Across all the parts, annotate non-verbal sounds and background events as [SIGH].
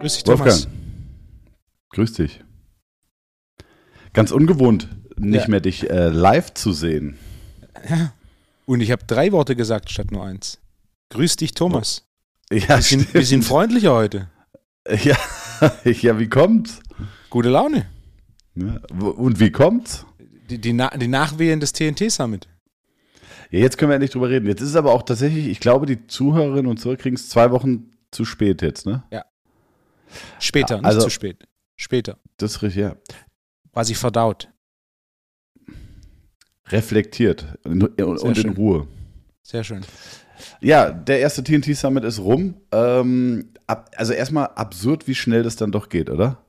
Grüß dich, Thomas. Wolfgang. Grüß dich. Ganz ungewohnt, nicht Ja. mehr dich äh, live zu sehen. Ja. Und ich habe drei Worte gesagt statt nur eins. Grüß dich, Thomas. Ja, Wir sind, wir sind freundlicher heute. ja, [LAUGHS] ja, wie kommt's? Gute Laune. Ja, wo- und wie kommt's? Die, die, Na die Nachwehen des TNT-Summit. Ja, jetzt können wir endlich drüber reden. Jetzt ist es aber auch tatsächlich, ich glaube, die Zuhörerinnen und Zuhörer kriegen es zwei Wochen zu spät jetzt, ne? Später, Ja, also- nicht zu spät. Später. Das ist richtig, ja. Quasi verdaut. Reflektiert und, und Sehr in. Ruhe. Sehr schön. Ja, der erste TNT Summit ist rum. Ähm, ab, also erstmal absurd, wie schnell das dann doch geht, oder?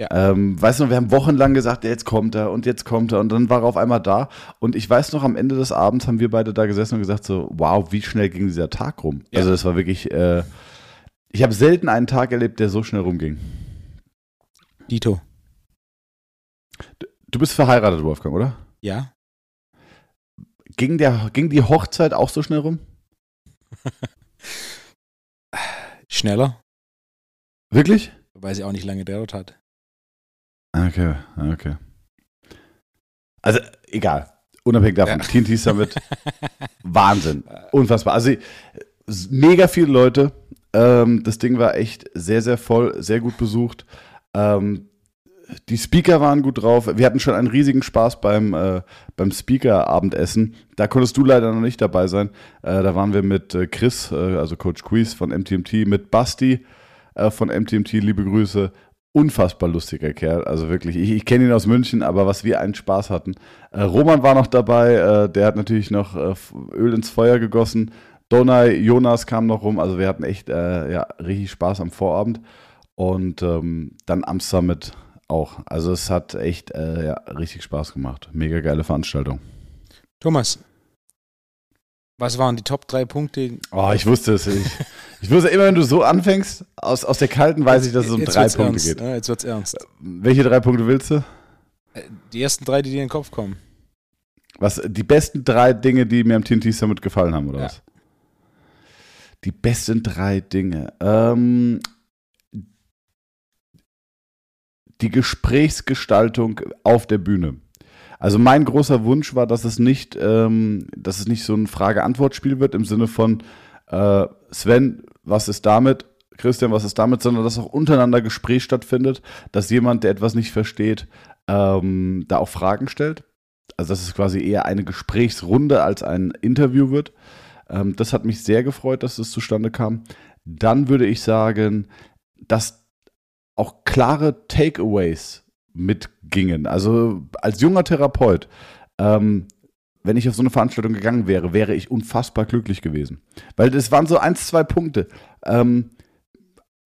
Ja. Ähm, weißt du, wir haben wochenlang gesagt, jetzt kommt er und jetzt kommt er und dann war er auf einmal da. Und ich weiß noch, am Ende des Abends haben wir beide da gesessen und gesagt so, wow, wie schnell ging dieser Tag rum. Ja. Also das war wirklich, äh, ich habe selten einen Tag erlebt, der so schnell rumging. Dito. Du bist verheiratet, Wolfgang, oder? Ja? Ging, der, ging die Hochzeit auch so schnell rum? [LAUGHS] Schneller, Wirklich? weil sie auch nicht lange gedauert hat. Okay, okay. Also, egal. Unabhängig davon, Ja. TNT Summit, [LAUGHS] Wahnsinn. Unfassbar. Also, mega viele Leute. Ähm, das Ding war echt sehr, sehr voll, sehr gut besucht. Ähm, die Speaker waren gut drauf. Wir hatten schon einen riesigen Spaß beim, äh, beim Speaker-Abendessen. Da konntest du leider noch nicht dabei sein. Äh, da waren wir mit äh, Chris, also Coach Quiz von MTMT, mit Basti von MTMT, liebe Grüße. Unfassbar lustiger Kerl. Also wirklich, ich, ich kenne ihn aus München, aber was wir einen Spaß hatten. Äh, Roman war noch dabei, äh, der hat natürlich noch äh, Öl ins Feuer gegossen. Donai, Jonas kam noch rum. Also wir hatten echt äh, ja, richtig Spaß am Vorabend. Und ähm, dann am Summit auch. Also es hat echt äh, ja, richtig Spaß gemacht. Mega geile Veranstaltung. Thomas, was waren die Top 3 Punkte? Oh, ich wusste es. Ich, [LAUGHS] ich wusste immer, wenn du so anfängst, aus, aus der kalten weiß ich, dass es um Jetzt drei wird's Punkte ernst. geht. Ja, jetzt wird's ernst. Welche drei Punkte willst du? Äh, Die ersten drei, die dir in den Kopf kommen. Was, die besten drei Dinge, die mir am TNT Summit gefallen haben, oder Ja. was? Die besten drei Dinge. Ähm, die Gesprächsgestaltung auf der Bühne. Also mein großer Wunsch war, dass es nicht, ähm, dass es nicht so ein Frage-Antwort-Spiel wird im Sinne von äh, Sven, was ist damit? Christian, was ist damit? Sondern dass auch untereinander Gespräch stattfindet, dass jemand, der etwas nicht versteht, ähm, da auch Fragen stellt. Also dass es quasi eher eine Gesprächsrunde als ein Interview wird. Ähm, das hat mich sehr gefreut, dass es zustande kam. Dann würde ich sagen, dass auch klare Takeaways mitgingen. Also als junger Therapeut, ähm, wenn ich auf so eine Veranstaltung gegangen wäre, wäre ich unfassbar glücklich gewesen. Weil das waren so eins, zwei Punkte. Ähm,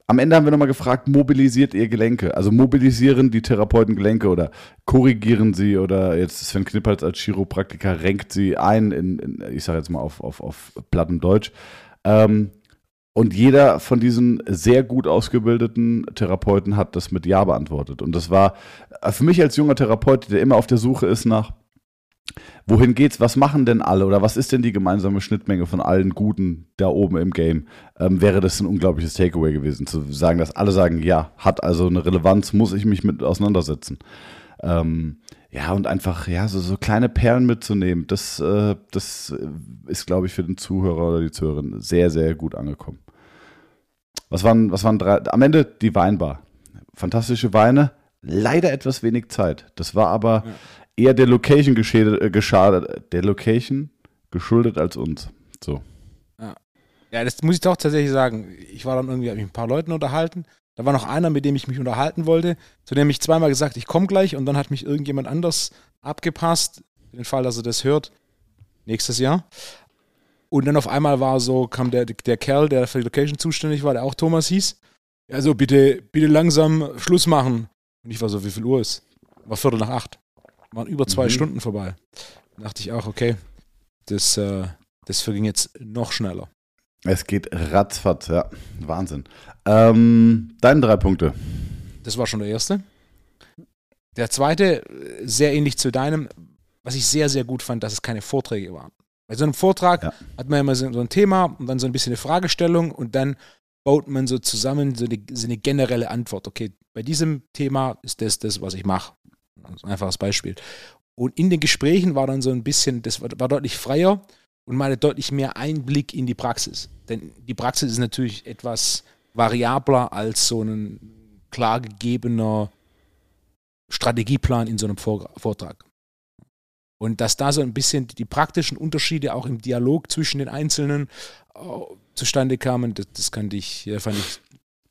am Ende haben wir nochmal gefragt, mobilisiert ihr Gelenke? Also mobilisieren die Therapeuten Gelenke oder korrigieren sie oder jetzt Sven Knippers als Chiropraktiker renkt sie ein, in, in ich sage jetzt mal auf, auf, auf plattem Deutsch. Ähm, und jeder von diesen sehr gut ausgebildeten Therapeuten hat das mit Ja beantwortet. Und das war äh, für mich als junger Therapeut, der immer auf der Suche ist nach, wohin geht's, was machen denn alle oder was ist denn die gemeinsame Schnittmenge von allen Guten da oben im Game, ähm, wäre das ein unglaubliches Takeaway gewesen, zu sagen, dass alle sagen, ja, hat also eine Relevanz, muss ich mich mit auseinandersetzen. Ähm, ja, und einfach, ja, so, so kleine Perlen mitzunehmen, das, äh, das ist, glaube ich, für den Zuhörer oder die Zuhörerin sehr, sehr gut angekommen. Was waren, was waren drei? Am Ende die Weinbar. Fantastische Weine, leider etwas wenig Zeit. Das war aber Ja. Eher der Location geschädet, äh, geschadet, der Location geschuldet als uns. So. Ja, das muss ich doch tatsächlich sagen. Ich war dann irgendwie, mit ein paar Leuten unterhalten. Da war noch einer, mit dem ich mich unterhalten wollte, zu dem ich zweimal gesagt, ich komme gleich und dann hat mich irgendjemand anders abgepasst, für den Fall, dass er das hört, nächstes Jahr. Und dann auf einmal war so, kam der, der Kerl, der für die Location zuständig war, der auch Thomas hieß. Also bitte, bitte langsam Schluss machen. Und ich war so, wie viel Uhr ist? War Viertel nach acht. Waren über zwei Mhm. Stunden vorbei. Da dachte ich auch, okay, das, äh, das verging jetzt noch schneller. Es geht ratzfatz, ja. Wahnsinn. Ähm, deine drei Punkte. Das war schon der erste. Der zweite, äh, sehr ähnlich zu deinem, was ich sehr, sehr gut fand, dass es keine Vorträge waren. Bei so einem Vortrag ja. hat man immer so, ein Thema und dann so ein bisschen eine Fragestellung und dann baut man so zusammen so eine, so eine generelle Antwort. Okay, bei diesem Thema ist das das, was ich mache. Also ein einfaches Beispiel. Und in den Gesprächen war dann so ein bisschen, das war, war deutlich freier und mal deutlich mehr Einblick in die Praxis. Denn die Praxis ist natürlich etwas variabler als so ein klar gegebener Strategieplan in so einem Vortrag. Und dass da so ein bisschen die praktischen Unterschiede auch im Dialog zwischen den Einzelnen äh, zustande kamen, das, das ich, fand ich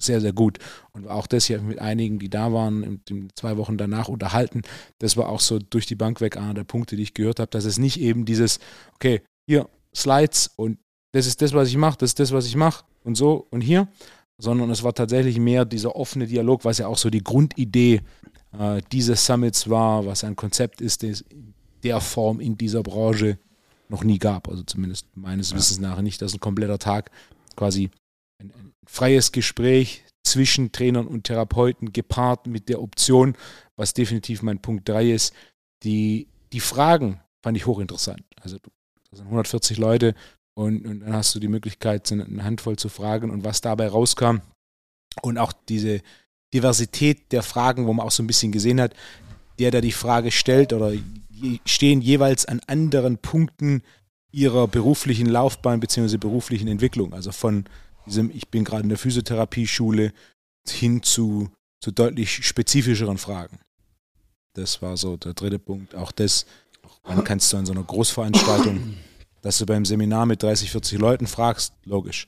sehr, sehr gut. Und auch das hier mit einigen, die da waren, zwei Wochen danach unterhalten, das war auch so durch die Bank weg einer der Punkte, die ich gehört habe, dass es nicht eben dieses, okay, hier Slides und das ist das, was ich mache, das ist das, was ich mache und so und hier, sondern es war tatsächlich mehr dieser offene Dialog, was ja auch so die Grundidee äh, dieses Summits war, was ein Konzept ist, das in der Form in dieser Branche noch nie gab. Also zumindest meines ja. Wissens nach nicht, dass ein kompletter Tag quasi ein, ein freies Gespräch zwischen Trainern und Therapeuten gepaart mit der Option, was definitiv mein Punkt 3 ist, die, die Fragen fand ich hochinteressant. Also das sind 140 Leute und, und dann hast du die Möglichkeit, eine Handvoll zu fragen und was dabei rauskam und auch diese Diversität der Fragen, wo man auch so ein bisschen gesehen hat, der, der die Frage stellt oder stehen jeweils an anderen Punkten ihrer beruflichen Laufbahn bzw. beruflichen Entwicklung. Also von diesem, ich bin gerade in der Physiotherapie-Schule hin zu, zu deutlich spezifischeren Fragen. Das war so der dritte Punkt. Auch das, wann kannst du an so einer Großveranstaltung, [CLEARS THROAT] dass du beim Seminar mit 30, 40 Leuten fragst, logisch.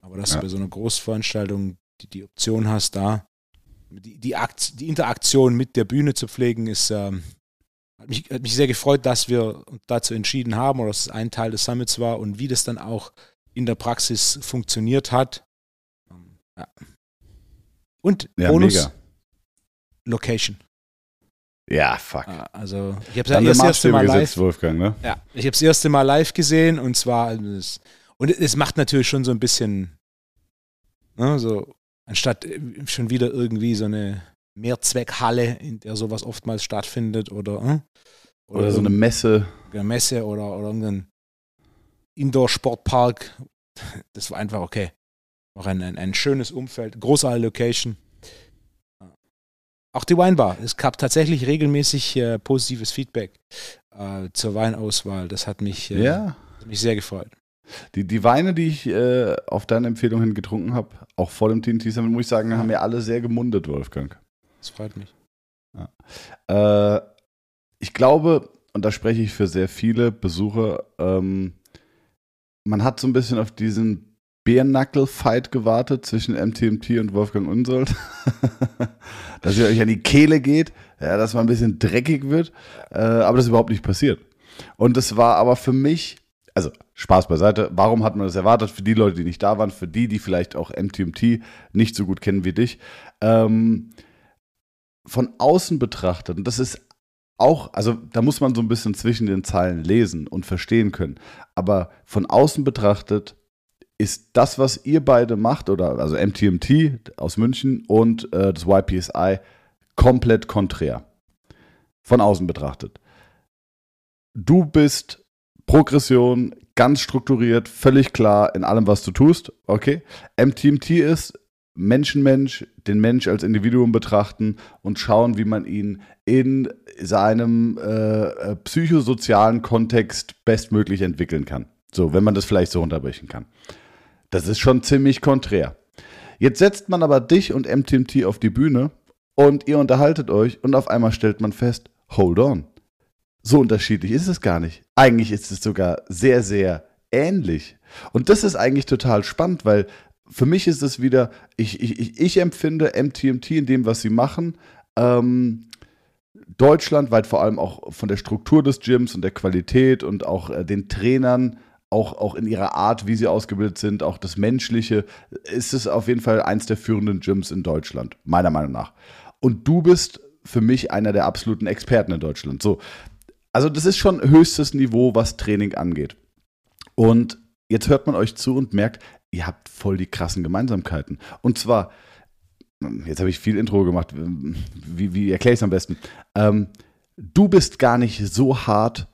Aber dass ja. du bei so einer Großveranstaltung die, die Option hast, da die, die, Akt, die Interaktion mit der Bühne zu pflegen, ist, ähm, hat, mich, hat mich sehr gefreut, dass wir uns dazu entschieden haben oder dass es ein Teil des Summits war und wie das dann auch in der Praxis funktioniert hat. Ja. Und ja, Bonus mega. Location. Ja, fuck. Also, ich habe es das erste Mal live. Wolfgang, ne? Ja, ich habe das erste Mal live gesehen und zwar und es macht natürlich schon so ein bisschen ne, so anstatt äh, schon wieder irgendwie so eine Mehrzweckhalle, in der sowas oftmals stattfindet oder äh, oder, oder so eine Messe. Eine Messe oder, oder irgendein Indoor-Sportpark. Das war einfach okay. Auch ein, ein, ein schönes Umfeld, großartige Location. Auch die Weinbar. Es gab tatsächlich regelmäßig äh, positives Feedback äh, zur Weinauswahl. Das hat mich, äh, ja. hat mich sehr gefreut. Die, die Weine, die ich äh, auf deine Empfehlung hin getrunken habe, auch vor dem TNT Summit, muss ich sagen, haben mir alle sehr gemundet, Wolfgang. Das freut mich. Ja. Äh, ich glaube, und da spreche ich für sehr viele Besucher, ähm, man hat so ein bisschen auf diesen Bärnackel-Fight gewartet zwischen MTMT und Wolfgang Unsold. [LAUGHS] dass ihr euch an die Kehle geht, ja, dass man ein bisschen dreckig wird, äh, aber das ist überhaupt nicht passiert. Und das war aber für mich also Spaß beiseite, warum hat man das erwartet? Für die Leute, die nicht da waren, für die, die vielleicht auch MTMT nicht so gut kennen wie dich. Ähm, von außen betrachtet, und das ist auch, also da muss man so ein bisschen zwischen den Zeilen lesen und verstehen können. Aber von außen betrachtet ist das, was ihr beide macht, oder also MTMT aus München und äh, das YPSI, komplett konträr. Von außen betrachtet. Du bist Progression, ganz strukturiert, völlig klar in allem, was du tust. Okay. MTMT ist Menschenmensch, den Mensch als Individuum betrachten und schauen, wie man ihn in seinem äh, äh, psychosozialen Kontext bestmöglich entwickeln kann. So, wenn man das vielleicht so unterbrechen kann. Das ist schon ziemlich konträr. Jetzt setzt man aber dich und MTMT auf die Bühne und ihr unterhaltet euch und auf einmal stellt man fest, hold on so unterschiedlich ist es gar nicht. Eigentlich ist es sogar sehr, sehr ähnlich. Und das ist eigentlich total spannend, weil für mich ist es wieder, ich, ich, ich empfinde MTMT in dem, was sie machen, ähm, deutschlandweit vor allem auch von der Struktur des Gyms und der Qualität und auch äh, den Trainern, auch, auch in ihrer Art, wie sie ausgebildet sind, auch das Menschliche, ist es auf jeden Fall eins der führenden Gyms in Deutschland, meiner Meinung nach. Und du bist für mich einer der absoluten Experten in Deutschland. So, also das ist schon höchstes Niveau, was Training angeht. Und jetzt hört man euch zu und merkt, ihr habt voll die krassen Gemeinsamkeiten. Und zwar, jetzt habe ich viel Intro gemacht, wie, wie erkläre ich es am besten? Ähm, du bist gar nicht so hart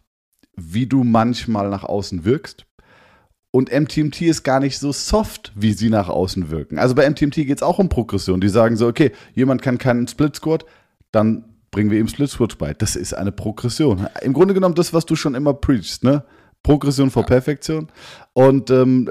wie du manchmal nach außen wirkst. Und MTMT ist gar nicht so soft, wie sie nach außen wirken. Also bei MTMT geht es auch um Progression. Die sagen so, okay, jemand kann keinen Split Squat, dann bringen wir ihm Split Squat bei. Das ist eine Progression. Im Grunde genommen das, was du schon immer preachst, ne? Progression vor Perfektion. Und ähm,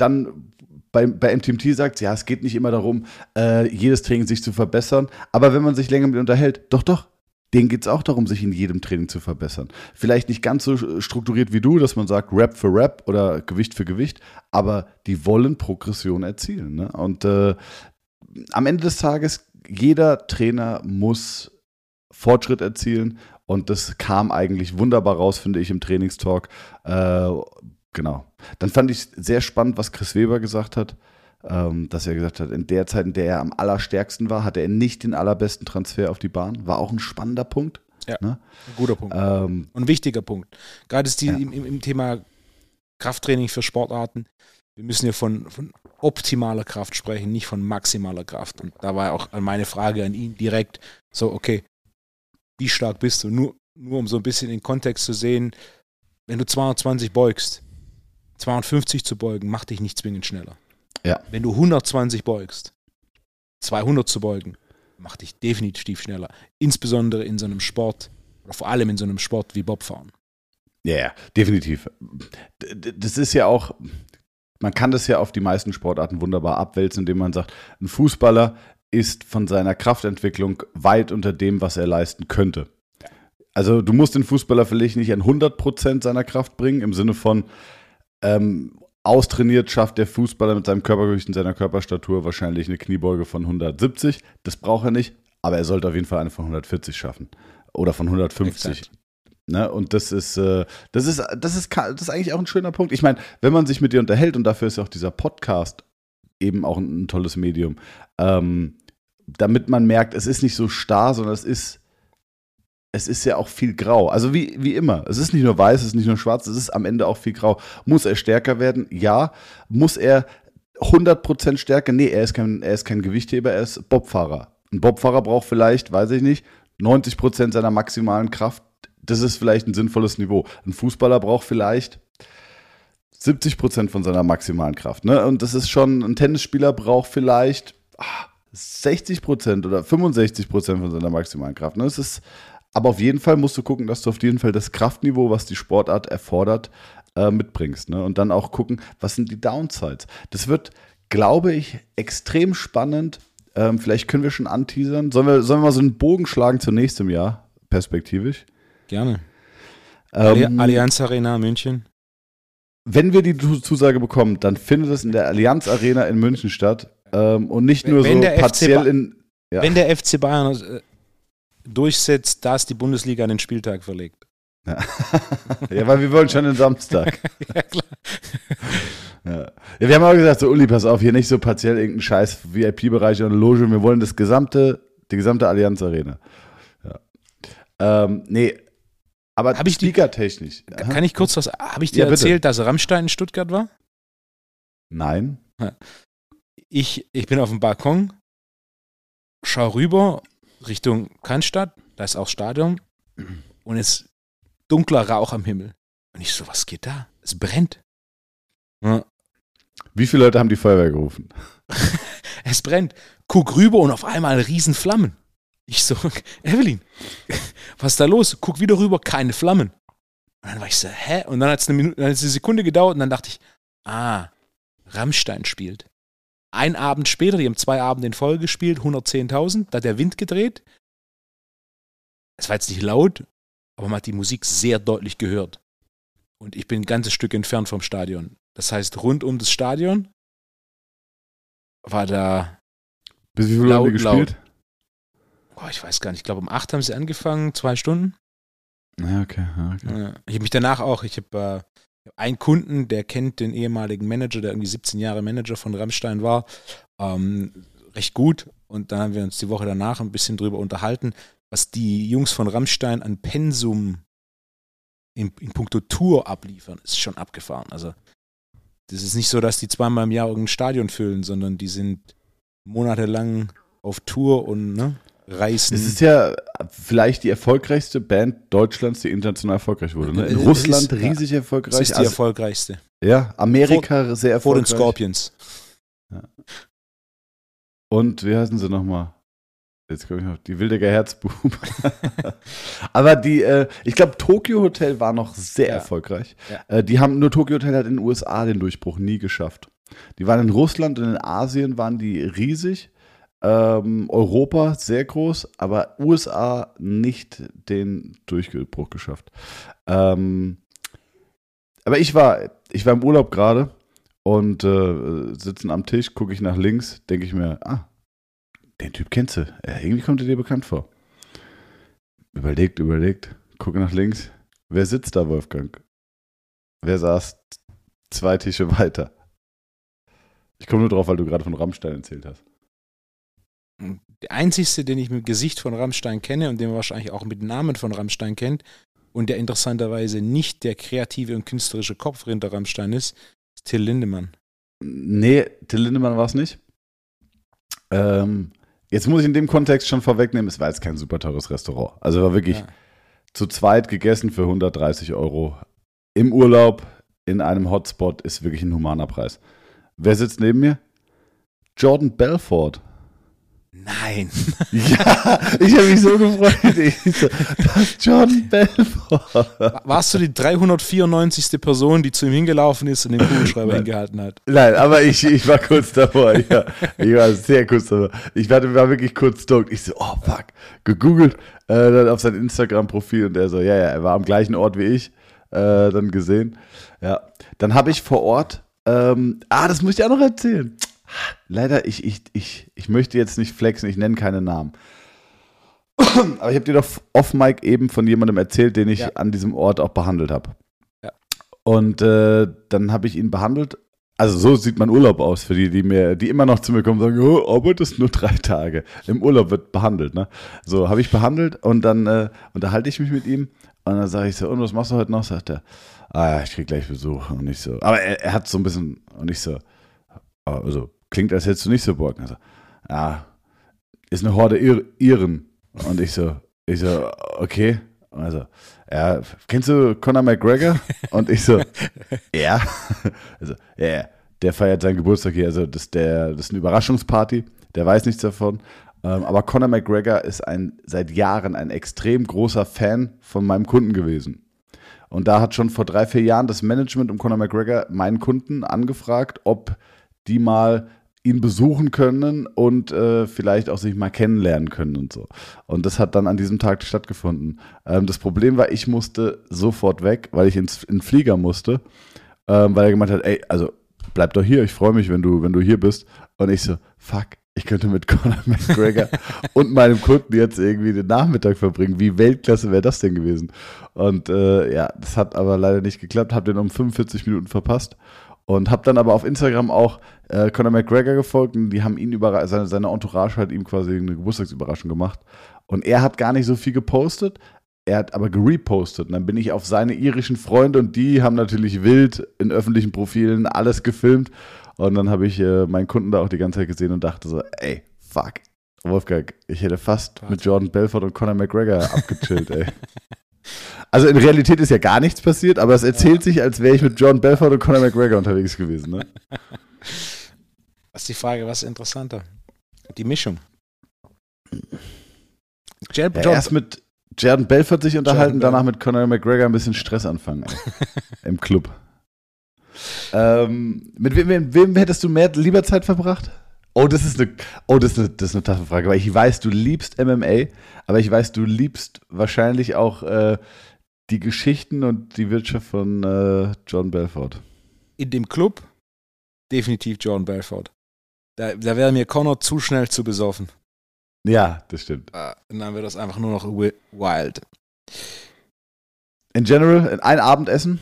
dann bei, bei MTMT sagt, ja, es geht nicht immer darum, äh, jedes Training sich zu verbessern. Aber wenn man sich länger mit unterhält, doch, doch, denen geht es auch darum, sich in jedem Training zu verbessern. Vielleicht nicht ganz so strukturiert wie du, dass man sagt, Rap für Rap oder Gewicht für Gewicht, aber die wollen Progression erzielen. Ne? Und äh, am Ende des Tages, jeder Trainer muss Fortschritt erzielen und das kam eigentlich wunderbar raus, finde ich, im Trainingstalk. Äh, genau. Dann fand ich sehr spannend, was Chris Weber gesagt hat ähm, dass er gesagt hat, in der Zeit, in der er am allerstärksten war, hatte er nicht den allerbesten Transfer auf die Bahn. War auch ein spannender Punkt. Ja, ne? ein guter Punkt. Ähm, und ein wichtiger Punkt. Gerade ist die, ja. im, im, Thema Krafttraining für Sportarten. Wir müssen ja von, von optimaler Kraft sprechen, nicht von maximaler Kraft. Und da war auch meine Frage an ihn direkt so, okay, wie stark bist du? Nur, nur um so ein bisschen den Kontext zu sehen, wenn du 220 beugst, 250 zu beugen, macht dich nicht zwingend schneller. Ja. Wenn du 120 beugst, 200 zu beugen, macht dich definitiv schneller. Insbesondere in so einem Sport, oder vor allem in so einem Sport wie Bobfahren. Ja, yeah, definitiv. Das ist ja auch, man kann das ja auf die meisten Sportarten wunderbar abwälzen, indem man sagt, ein Fußballer ist von seiner Kraftentwicklung weit unter dem, was er leisten könnte. Also du musst den Fußballer vielleicht nicht an 100% seiner Kraft bringen, im Sinne von ähm, austrainiert schafft der Fußballer mit seinem Körpergewicht und seiner Körperstatur wahrscheinlich eine Kniebeuge von 170. Das braucht er nicht, aber er sollte auf jeden Fall eine von 140 schaffen. Oder von 150. Ne? Und das ist, äh, das, ist, das, ist, das ist eigentlich auch ein schöner Punkt. Ich meine, wenn man sich mit dir unterhält, und dafür ist ja auch dieser Podcast eben auch ein, ein tolles Medium, ähm, damit man merkt, es ist nicht so starr, sondern es ist es ist ja auch viel grau. Also wie, wie immer. Es ist nicht nur weiß, es ist nicht nur schwarz, es ist am Ende auch viel grau. Muss er stärker werden? Ja. Muss er 100% stärker? Nee, er ist, kein, er ist kein Gewichtheber, er ist Bobfahrer. Ein Bobfahrer braucht vielleicht, weiß ich nicht, 90% seiner maximalen Kraft. Das ist vielleicht ein sinnvolles Niveau. Ein Fußballer braucht vielleicht 70% von seiner maximalen Kraft. Ne? Und das ist schon, ein Tennisspieler braucht vielleicht 60% ah, oder 65% von seiner maximalen Kraft. Ne? Das ist aber auf jeden Fall musst du gucken, dass du auf jeden Fall das Kraftniveau, was die Sportart erfordert, äh, mitbringst. Ne? Und dann auch gucken, was sind die Downsides. Das wird, glaube ich, extrem spannend. Ähm, vielleicht können wir schon anteasern. Sollen wir, sollen wir mal so einen Bogen schlagen zu nächstem Jahr, perspektivisch? Gerne. Ähm, Allianz Arena München. Wenn wir die Zusage bekommen, dann findet es in der Allianz Arena in München statt. Ähm, und nicht nur wenn so partiell in. Ja. Wenn der FC Bayern äh, durchsetzt, dass die Bundesliga einen Spieltag verlegt. Ja, [LAUGHS] ja weil wir wollen schon den Samstag. [LAUGHS] ja, klar. Ja. ja. wir haben auch gesagt, so Uli, pass auf, hier nicht so partiell irgendein Scheiß VIP-Bereich und Loge, wir wollen das gesamte, die gesamte Allianz Arena. Ja. Ähm, nee, aber hab Speaker-technisch. Kann ich kurz was, habe ich dir ja, erzählt, dass Rammstein in Stuttgart war? Nein. Ich, ich bin auf dem Balkon, schau rüber Richtung Cannstatt, da ist auch Stadion und es dunkler Rauch am Himmel. Und ich so, was geht da? Es brennt. Ja. Wie viele Leute haben die Feuerwehr gerufen? [LAUGHS] es brennt. Guck rüber und auf einmal riesen Flammen. Ich so, [LAUGHS] Evelyn, [LAUGHS] was ist da los? Guck wieder rüber, keine Flammen. Und dann war ich so, hä? Und dann hat es eine, Minute, dann hat es eine Sekunde gedauert und dann dachte ich, ah, Rammstein spielt. Ein Abend später, die haben zwei Abende in Folge gespielt, 110.000, da hat der Wind gedreht. Es war jetzt nicht laut, aber man hat die Musik sehr deutlich gehört. Und ich bin ein ganzes Stück entfernt vom Stadion. Das heißt, rund um das Stadion war da. Bis wie viel laut, gespielt? Laut. Oh, ich weiß gar nicht. Ich glaube, um acht haben sie angefangen, zwei Stunden. Ja, okay. okay. Ich habe mich danach auch, ich habe ein Kunden, der kennt den ehemaligen Manager, der irgendwie 17 Jahre Manager von Rammstein war, ähm, recht gut. Und dann haben wir uns die Woche danach ein bisschen drüber unterhalten, was die Jungs von Rammstein an Pensum in, in puncto Tour abliefern, ist schon abgefahren. Also, das ist nicht so, dass die zweimal im Jahr irgendein Stadion füllen, sondern die sind monatelang auf Tour und, ne? Reißen. Es ist ja vielleicht die erfolgreichste Band Deutschlands, die international erfolgreich wurde. Ne? In Es Russland ist- riesig Das erfolgreich. ist die Also, erfolgreichste. ja, Amerika sehr Vor den erfolgreich. Scorpions. Und wie heißen sie nochmal? Jetzt komme ich noch, die Wildecker Herzbub. [LAUGHS] Aber die, äh, ich glaube, Tokyo Hotel war noch sehr Ja. erfolgreich. Ja. Äh, die haben, nur Tokyo Hotel hat in den USA den Durchbruch nie geschafft. Die waren in Russland und in Asien waren die riesig. Ähm, Europa sehr groß, aber USA nicht den Durchbruch geschafft. Ähm, aber ich war, ich war im Urlaub gerade und äh, sitzen am Tisch, gucke ich nach links, denke ich mir, ah, den Typ kennst du. Ja, irgendwie kommt er dir bekannt vor. Überlegt, überlegt, gucke nach links. Wer sitzt da, Wolfgang? Wer saß zwei Tische weiter? Ich komme nur drauf, weil du gerade von Rammstein erzählt hast. Der einzigste, den ich mit dem Gesicht von Rammstein kenne und den man wahrscheinlich auch mit Namen von Rammstein kennt und der interessanterweise nicht der kreative und künstlerische Kopf hinter Rammstein ist, ist Till Lindemann. Nee, Till Lindemann war es nicht. Ähm, jetzt muss ich in dem Kontext schon vorwegnehmen, es war jetzt kein super teures Restaurant. Also war wirklich Ja. zu zweit gegessen für 130 Euro im Urlaub in einem Hotspot ist wirklich ein humaner Preis. Wer sitzt neben mir? Jordan Belfort. Nein. [LAUGHS] Ja, ich habe mich so gefreut. [LAUGHS] Ich so, das ist Jordan Belfort. Warst du die 394. Person, die zu ihm hingelaufen ist und den Kugelschreiber hingehalten hat? Nein, aber ich, ich war kurz davor. Ja, ich war sehr kurz davor. Ich war, war wirklich kurz stoked. Ich so, oh fuck. Gegoogelt, äh, dann auf sein Instagram-Profil und er so, ja, ja, er war am gleichen Ort wie ich. Äh, dann gesehen. Ja. Dann habe ich vor Ort, ähm, ah, das muss ich auch noch erzählen. Leider, ich, ich, ich, ich möchte jetzt nicht flexen, ich nenne keine Namen. [CLEARS THROAT] Aber ich habe dir doch off-Mic eben von jemandem erzählt, den ich Ja. an diesem Ort auch behandelt habe. Ja. Und äh, dann habe ich ihn behandelt. Also so sieht mein Urlaub aus für die, die mir, die immer noch zu mir kommen und sagen, oh, arbeitest nur drei Tage. Im Urlaub wird behandelt, ne? So habe ich behandelt und dann äh, unterhalte ich mich mit ihm und dann sage ich so, und was machst du heute noch? Sagt er, ah ja, ich krieg gleich Besuch und nicht so. Aber er, er hat so ein bisschen und ich so, also klingt, als hättest du nicht so Bock. Also, ja, ist eine Horde Ir Iren. Und ich so, ich so, okay. Also, ja, kennst du Conor McGregor? Und ich so, [LAUGHS] ja. Also, ja, ja, der feiert seinen Geburtstag hier. Also, das, der, das ist eine Überraschungsparty. Der weiß nichts davon. Ähm, aber Conor McGregor ist ein, seit Jahren ein extrem großer Fan von meinem Kunden gewesen. Und da hat schon vor drei, vier Jahren das Management um Conor McGregor meinen Kunden angefragt, ob die mal ihn besuchen können und äh, vielleicht auch sich mal kennenlernen können und so. Und das hat dann an diesem Tag stattgefunden. Ähm, das Problem war, ich musste sofort weg, weil ich ins, in den Flieger musste, ähm, weil er gemeint hat, ey, also bleib doch hier, ich freue mich, wenn du, wenn du hier bist. Und ich so, fuck, ich könnte mit [LAUGHS] Conor McGregor und meinem Kunden jetzt irgendwie den Nachmittag verbringen. Wie Weltklasse wäre das denn gewesen? Und äh, ja, das hat aber leider nicht geklappt, habe den um 45 Minuten verpasst und habe dann aber auf Instagram auch äh, Conor McGregor gefolgt und die haben ihn über seine, seine Entourage hat ihm quasi eine Geburtstagsüberraschung gemacht und er hat gar nicht so viel gepostet, er hat aber gerepostet und dann bin ich auf seine irischen Freunde und die haben natürlich wild in öffentlichen Profilen alles gefilmt und dann habe ich äh, meinen Kunden da auch die ganze Zeit gesehen und dachte so, ey, fuck, Wolfgang, ich hätte fast Warte. mit Jordan Belfort und Conor McGregor abgechillt, ey. [LAUGHS] Also in Realität ist ja gar nichts passiert, aber es erzählt sich, als wäre ich mit John Belfort und Conor McGregor unterwegs gewesen. Ne? [LAUGHS] Was ist die Frage, was ist interessanter? Die Mischung. Ja, erst mit Jordan Belfort sich unterhalten, Jordan danach mit Conor McGregor ein bisschen Stress anfangen [LAUGHS] im Club. Ähm, mit wem, wem, wem hättest du mehr lieber Zeit verbracht? Oh, das ist eine, oh, das ist eine, das ist eine taffe Frage, weil ich weiß, du liebst MMA, aber ich weiß, du liebst wahrscheinlich auch äh, die Geschichten und die Wirtschaft von äh, John Belfort. in dem Club definitiv John Belfort. Da, da wäre mir Connor zu schnell zu besoffen. Ja, das stimmt. Und dann wäre das einfach nur noch wi- wild. In general, ein Abendessen?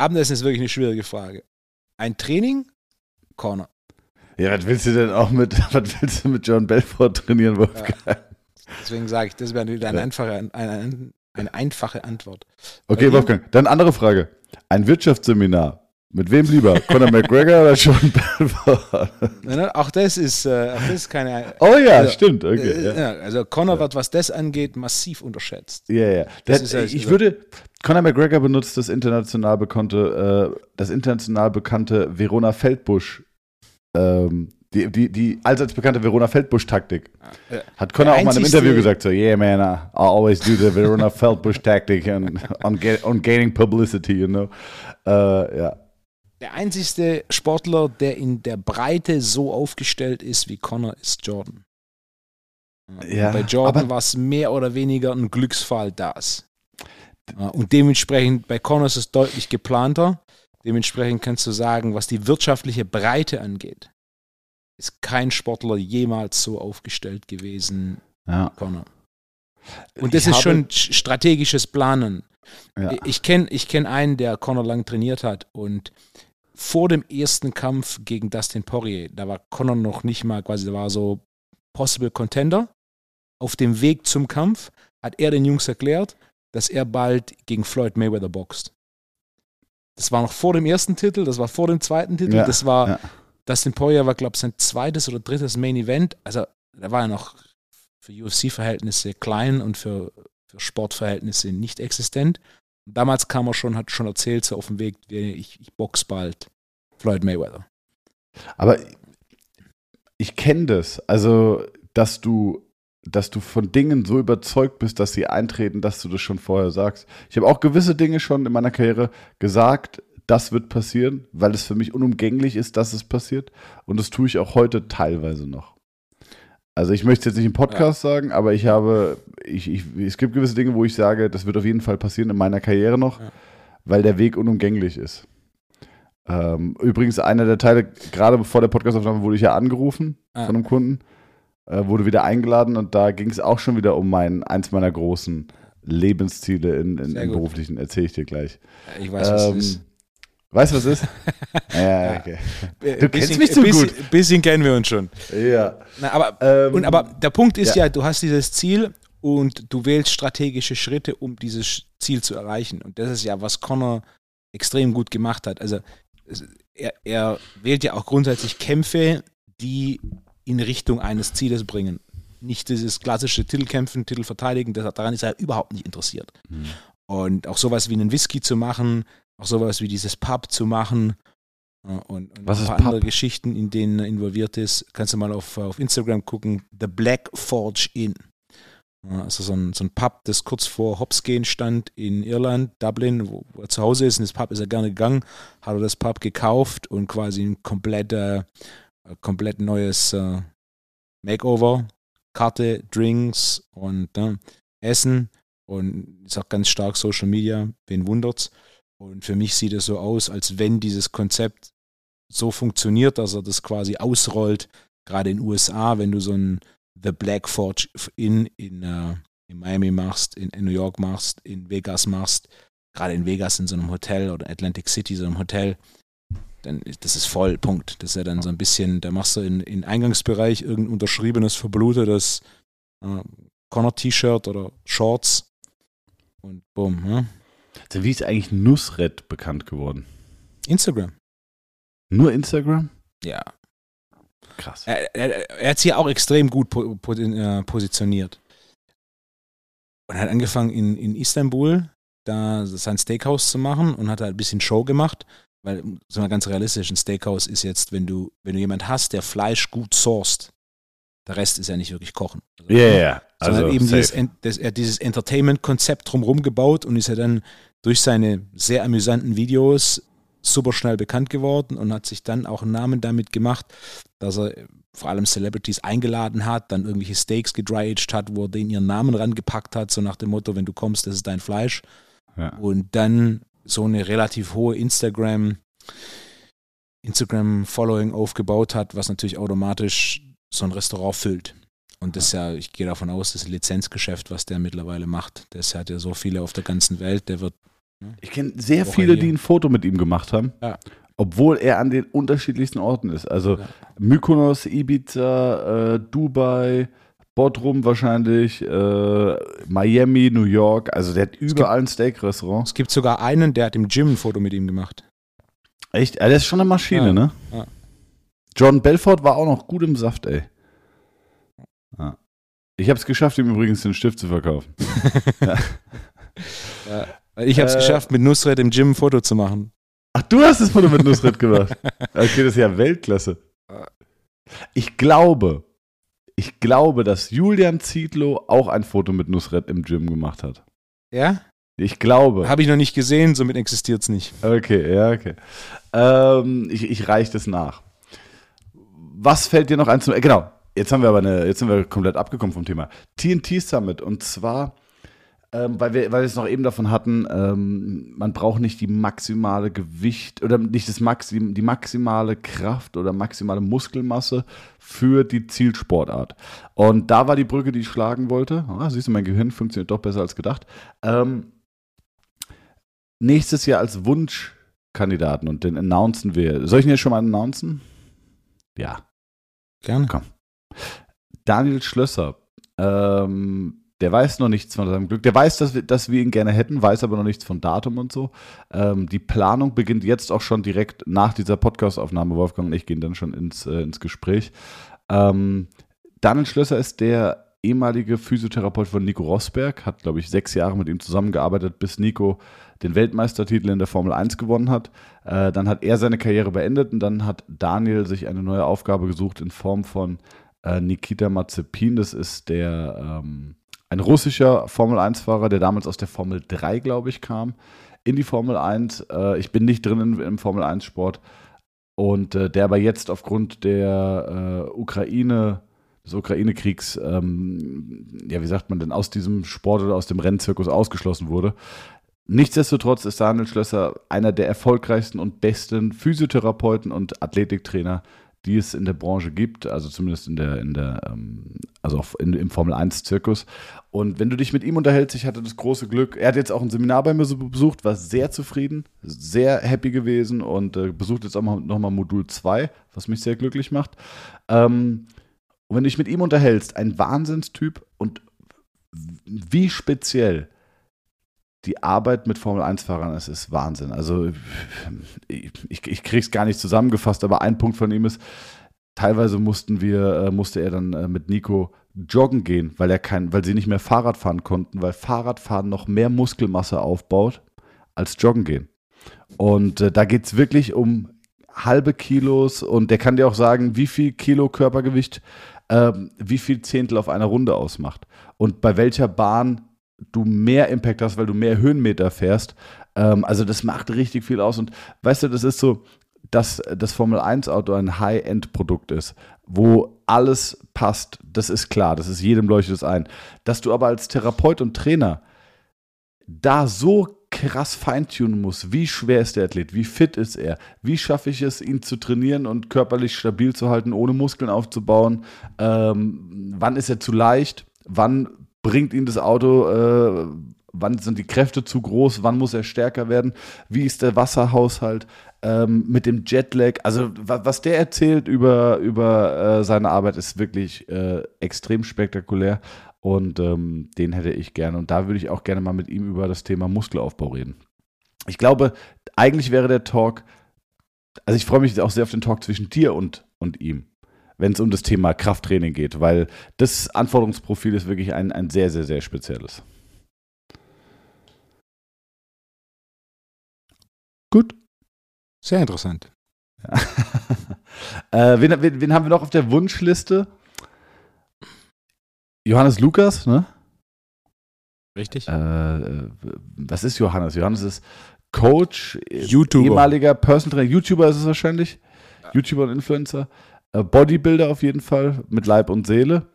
Abendessen ist wirklich eine schwierige Frage. Ein Training? Connor. Ja, was willst du denn auch mit, [LAUGHS] was willst du mit John Belfort trainieren, Wolfgang? Deswegen sage ich, das wäre eine Ja. einfache, eine, eine eine einfache Antwort. Okay, Bei Wolfgang, dann andere Frage. Ein Wirtschaftsseminar. Mit wem lieber? Conor [LAUGHS] McGregor oder Sean Belfort? Auch das ist, äh, auch das ist keine. Oh ja, Also, stimmt. Okay, äh, ja. ja, also Conor wird, was das angeht, massiv unterschätzt. Ja, ja. Das Das ist ich würde, Conor McGregor benutzt das international bekannte, äh, das international bekannte Verona Feldbusch, ähm, die, die, die allseits bekannte Verona Feldbusch-Taktik. Ja. Hat Conor auch mal in einem Interview gesagt, so, yeah man, I I always do the Verona Feldbusch-Tactic on, on, get, on gaining publicity, you know. Äh, ja. Der einzigste Sportler, der in der Breite so aufgestellt ist wie Conor, ist Jordan. Ja, Und bei Jordan war es mehr oder weniger ein Glücksfall das. Und dementsprechend, bei Conor ist es deutlich geplanter. Dementsprechend kannst du sagen, was die wirtschaftliche Breite angeht, ist kein Sportler jemals so aufgestellt gewesen ja. wie Conor. Und das Ich ist schon sch- strategisches Planen. Ja. Ich kenne ich kenn einen, der Conor lang trainiert hat und vor dem ersten Kampf gegen Dustin Poirier, da war Conor noch nicht mal quasi, da war so Possible Contender. Auf dem Weg zum Kampf hat er den Jungs erklärt, dass er bald gegen Floyd Mayweather boxt. Das war noch vor dem ersten Titel, das war vor dem zweiten Titel, Ja, das war, ja. Dustin Poirier war, glaube ich, sein zweites oder drittes Main Event. Also, da war er noch für UFC-Verhältnisse klein und für, für Sportverhältnisse nicht existent. Damals kam er schon, hat schon erzählt, so auf dem Weg, ich, ich box bald Floyd Mayweather. Aber ich kenne das. Also, dass du, dass du von Dingen so überzeugt bist, dass sie eintreten, dass du das schon vorher sagst. Ich habe auch gewisse Dinge schon in meiner Karriere gesagt, das wird passieren, weil es für mich unumgänglich ist, dass es passiert. Und das tue ich auch heute teilweise noch. Also ich möchte es jetzt nicht im Podcast sagen, aber ich habe, ich, ich, es gibt gewisse Dinge, wo ich sage, das wird auf jeden Fall passieren in meiner Karriere noch, Ja. weil der Weg unumgänglich ist. Ähm, übrigens, einer der Teile, gerade bevor der Podcast-Aufnahme, wurde ich ja angerufen Ah. von einem Kunden, äh, wurde wieder eingeladen und da ging es auch schon wieder um mein, eins meiner großen Lebensziele in, in, im beruflichen, erzähle ich dir gleich. Ich weiß, was Ähm, das ist. Weißt du, was es ist? [LAUGHS] ja, okay. Du kennst mich zu bisschen, gut. Bisschen kennen wir uns schon. Ja. Na, aber, Ähm, und, aber der Punkt ist ja. ja. du hast dieses Ziel und du wählst strategische Schritte, um dieses Ziel zu erreichen. Und das ist ja, was Connor extrem gut gemacht hat. Also er, er wählt ja auch grundsätzlich Kämpfe, die in Richtung eines Zieles bringen. Nicht dieses klassische Titelkämpfen, Titel verteidigen, daran ist er überhaupt nicht interessiert. Hm. Und auch sowas wie einen Whisky zu machen, auch sowas wie dieses Pub zu machen äh, und, und Was ein ist Pub? andere Geschichten, in denen er involviert ist. Kannst du mal auf, auf Instagram gucken, The Black Forge Inn. Also so ein, so ein Pub, das kurz vor Hopsgehen stand in Irland, Dublin, wo, er zu Hause ist. Und das Pub ist er gerne gegangen, hat er das Pub gekauft und quasi ein komplett, äh, komplett neues äh, Makeover, Karte, Drinks und äh, Essen und ist auch ganz stark Social Media, wen wundert's. Und für mich sieht es so aus, als wenn dieses Konzept so funktioniert, dass er das quasi ausrollt, gerade in den USA, wenn du so ein The Black Forge Inn in, äh, in Miami machst, in, in New York machst, in Vegas machst, gerade in Vegas in so einem Hotel oder Atlantic City, so einem Hotel, dann das ist voll, Punkt. Das ist ja dann so ein bisschen, da machst du in, in Eingangsbereich irgendein unterschriebenes, verblutetes äh, Connor-T-Shirt oder Shorts und bumm, ne? Also wie ist eigentlich Nusret bekannt geworden? Instagram. Nur Instagram? Ja. Krass. Er, er, er hat sich auch extrem gut po, po, äh, positioniert. Und hat angefangen in, in Istanbul da sein Steakhouse zu machen und hat halt ein bisschen Show gemacht, weil, sind wir ganz realistisch, ein Steakhouse ist jetzt, wenn du, wenn du jemand hast, der Fleisch gut sourced, der Rest ist ja nicht wirklich kochen. Also, Ja, ja, ja. sondern Also eben dieses, das, er hat dieses Entertainment-Konzept drumherum gebaut und ist ja dann durch seine sehr amüsanten Videos super schnell bekannt geworden und hat sich dann auch einen Namen damit gemacht, dass er vor allem Celebrities eingeladen hat, dann irgendwelche Steaks gedry-aged hat, wo er denen ihren Namen rangepackt hat, so nach dem Motto, wenn du kommst, das ist dein Fleisch. Ja. Und dann so eine relativ hohe Instagram Instagram-Following aufgebaut hat, was natürlich automatisch so ein Restaurant füllt. Und das ist ja, ich gehe davon aus, das Lizenzgeschäft, was der mittlerweile macht. Das hat ja so viele auf der ganzen Welt, der wird Ich kenne sehr viele, die ein Foto mit ihm gemacht haben. Ja. Obwohl er an den unterschiedlichsten Orten ist. Also Ja. Mykonos, Ibiza, äh, Dubai, Bodrum wahrscheinlich, äh, Miami, New York. Also der hat überall ein Steak-Restaurant. Es gibt sogar einen, der hat im Gym ein Foto mit ihm gemacht. Echt? Ja, der ist schon eine Maschine, Ja, ne? ja. John Belfort war auch noch gut im Saft, ey. Ja. Ich habe es geschafft, ihm übrigens den Stift zu verkaufen. [LAUGHS] Ich habe es Äh. geschafft, mit Nusret im Gym ein Foto zu machen. Ach, du hast das Foto mit Nusret gemacht. [LAUGHS] Okay, das ist ja Weltklasse. Ich glaube, ich glaube, dass Julian Zietlow auch ein Foto mit Nusret im Gym gemacht hat. Ja? Ich glaube. Habe ich noch nicht gesehen, somit existiert es nicht. Okay, ja, okay. Ähm, ich ich reiche das nach. Was fällt dir noch ein zu. Äh, genau, jetzt haben wir aber eine, jetzt sind wir komplett abgekommen vom Thema. TNT Summit und zwar, ähm, weil, wir, weil es noch eben davon hatten, ähm, man braucht nicht die maximale Gewicht oder nicht das Maxim, die maximale Kraft oder maximale Muskelmasse für die Zielsportart. Und da war die Brücke, die ich schlagen wollte. Ah, siehst du, mein Gehirn funktioniert doch besser als gedacht. Ähm, nächstes Jahr als Wunschkandidaten und den announcen wir. Soll ich ihn jetzt schon mal announcen? Ja. Gerne. Daniel Schlösser. Ähm, der weiß noch nichts von seinem Glück. Der weiß, dass wir, dass wir ihn gerne hätten, weiß aber noch nichts von Datum und so. Ähm, die Planung beginnt jetzt auch schon direkt nach dieser Podcast-Aufnahme. Wolfgang und ich gehen dann schon ins, äh, ins Gespräch. Ähm, Daniel Schlösser ist der ehemalige Physiotherapeut von Nico Rosberg, hat, glaube ich, sechs Jahre mit ihm zusammengearbeitet, bis Nico den Weltmeistertitel in der Formel 1 gewonnen hat. Äh, dann hat er seine Karriere beendet und dann hat Daniel sich eine neue Aufgabe gesucht in Form von äh, Nikita Mazepin. Das ist der ähm, ein russischer Formel 1-Fahrer, der damals aus der Formel 3, glaube ich, kam, in die Formel 1. Äh, ich bin nicht drin im, im Formel 1-Sport. Und äh, der aber jetzt aufgrund der äh, Ukraine, des Ukraine-Kriegs, ähm, ja, wie sagt man denn, aus diesem Sport oder aus dem Rennzirkus ausgeschlossen wurde. Nichtsdestotrotz ist Daniel Schlösser einer der erfolgreichsten und besten Physiotherapeuten und Athletiktrainer, die es in der Branche gibt, also zumindest in der, in der, ähm, also in, im Formel 1-Zirkus. Und wenn du dich mit ihm unterhältst, ich hatte das große Glück, er hat jetzt auch ein Seminar bei mir besucht, war sehr zufrieden, sehr happy gewesen und äh, besucht jetzt auch mal, nochmal Modul 2, was mich sehr glücklich macht. Ähm, und wenn du dich mit ihm unterhältst, ein Wahnsinnstyp und wie speziell die Arbeit mit Formel-1-Fahrern ist, ist Wahnsinn. Also ich, ich, ich krieg's gar nicht zusammengefasst, aber ein Punkt von ihm ist, teilweise mussten wir, äh, musste er dann äh, mit Nico joggen gehen, weil er kein, weil sie nicht mehr Fahrrad fahren konnten, weil Fahrradfahren noch mehr Muskelmasse aufbaut als joggen gehen. Und äh, da geht's wirklich um halbe Kilos und der kann dir auch sagen, wie viel Kilo Körpergewicht, ähm, wie viel Zehntel auf einer Runde ausmacht und bei welcher Bahn du mehr Impact hast, weil du mehr Höhenmeter fährst. Ähm, also das macht richtig viel aus. Und weißt du, das ist so, dass das Formel 1 Auto ein High-End-Produkt ist, wo alles passt, das ist klar, das ist jedem leuchtet es ein. Dass du aber als Therapeut und Trainer da so krass feintunen musst, wie schwer ist der Athlet, wie fit ist er, wie schaffe ich es, ihn zu trainieren und körperlich stabil zu halten, ohne Muskeln aufzubauen, ähm, wann ist er zu leicht, wann bringt ihn das Auto, äh, wann sind die Kräfte zu groß, wann muss er stärker werden, wie ist der Wasserhaushalt ähm, mit dem Jetlag. Also wa was der erzählt über, über äh, seine Arbeit ist wirklich äh, extrem spektakulär und ähm, den hätte ich gerne. Und da würde ich auch gerne mal mit ihm über das Thema Muskelaufbau reden. Ich glaube, eigentlich wäre der Talk, also ich freue mich auch sehr auf den Talk zwischen dir und, und ihm wenn es um das Thema Krafttraining geht, weil das Anforderungsprofil ist wirklich ein, ein sehr, sehr, sehr spezielles. Gut. Sehr interessant. [LAUGHS] äh, wen, wen, wen, haben wir noch auf der Wunschliste? Johannes Lukas, ne? Richtig. Äh, was ist Johannes? Johannes ist Coach, YouTuber. ehemaliger Personal Trainer, YouTuber ist es wahrscheinlich. Ja. YouTuber und Influencer. Bodybuilder auf jeden Fall mit Leib und Seele.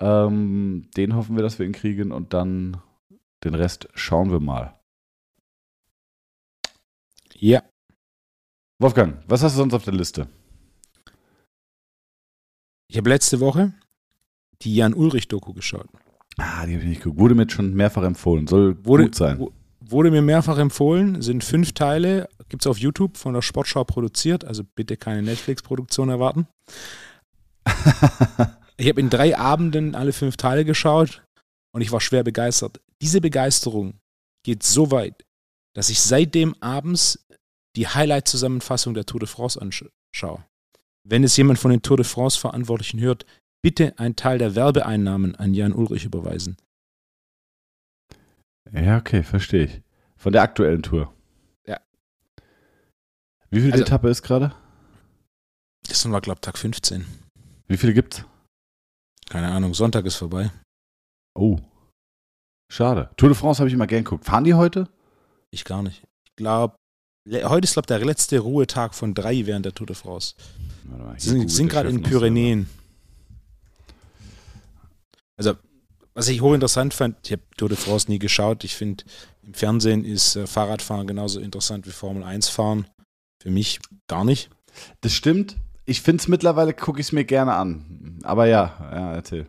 Ähm, den hoffen wir, dass wir ihn kriegen und dann den Rest schauen wir mal. Ja. Wolfgang, was hast du sonst auf der Liste? Ich habe letzte Woche die Jan-Ulrich-Doku geschaut. Ah, die habe ich nicht geguckt. Wurde mir schon mehrfach empfohlen. Soll wurde, gut sein. Wurde mir mehrfach empfohlen, sind fünf Teile, gibt es auf YouTube von der Sportschau produziert, also bitte keine Netflix-Produktion erwarten. [LAUGHS] Ich habe in drei Abenden alle fünf Teile geschaut und ich war schwer begeistert. Diese Begeisterung geht so weit, dass ich seitdem abends die Highlight-Zusammenfassung der Tour de France anschaue. Wenn es jemand von den Tour de France-Verantwortlichen hört, bitte einen Teil der Werbeeinnahmen an Jan Ulrich überweisen. Ja, okay, verstehe ich. Von der aktuellen Tour. Wie viel Also- Etappe ist gerade? Das war, glaube ich, Tag 15. Wie viele gibt's? Keine Ahnung, Sonntag ist vorbei. Oh. Schade. Tour de France habe ich immer gern geguckt. Fahren die heute? Ich gar nicht. Ich glaube, heute ist, glaube ich, der letzte Ruhetag von drei während der Tour de France. Mal, Sie sind, sind gerade in Pyrenäen. Also, was ich hochinteressant fand, ich habe Tour de France nie geschaut. Ich finde, im Fernsehen ist äh, Fahrradfahren genauso interessant wie Formel 1 fahren. Für mich gar nicht. Das stimmt. Ich finde es mittlerweile, gucke ich es mir gerne an. Aber ja, ja, erzähl.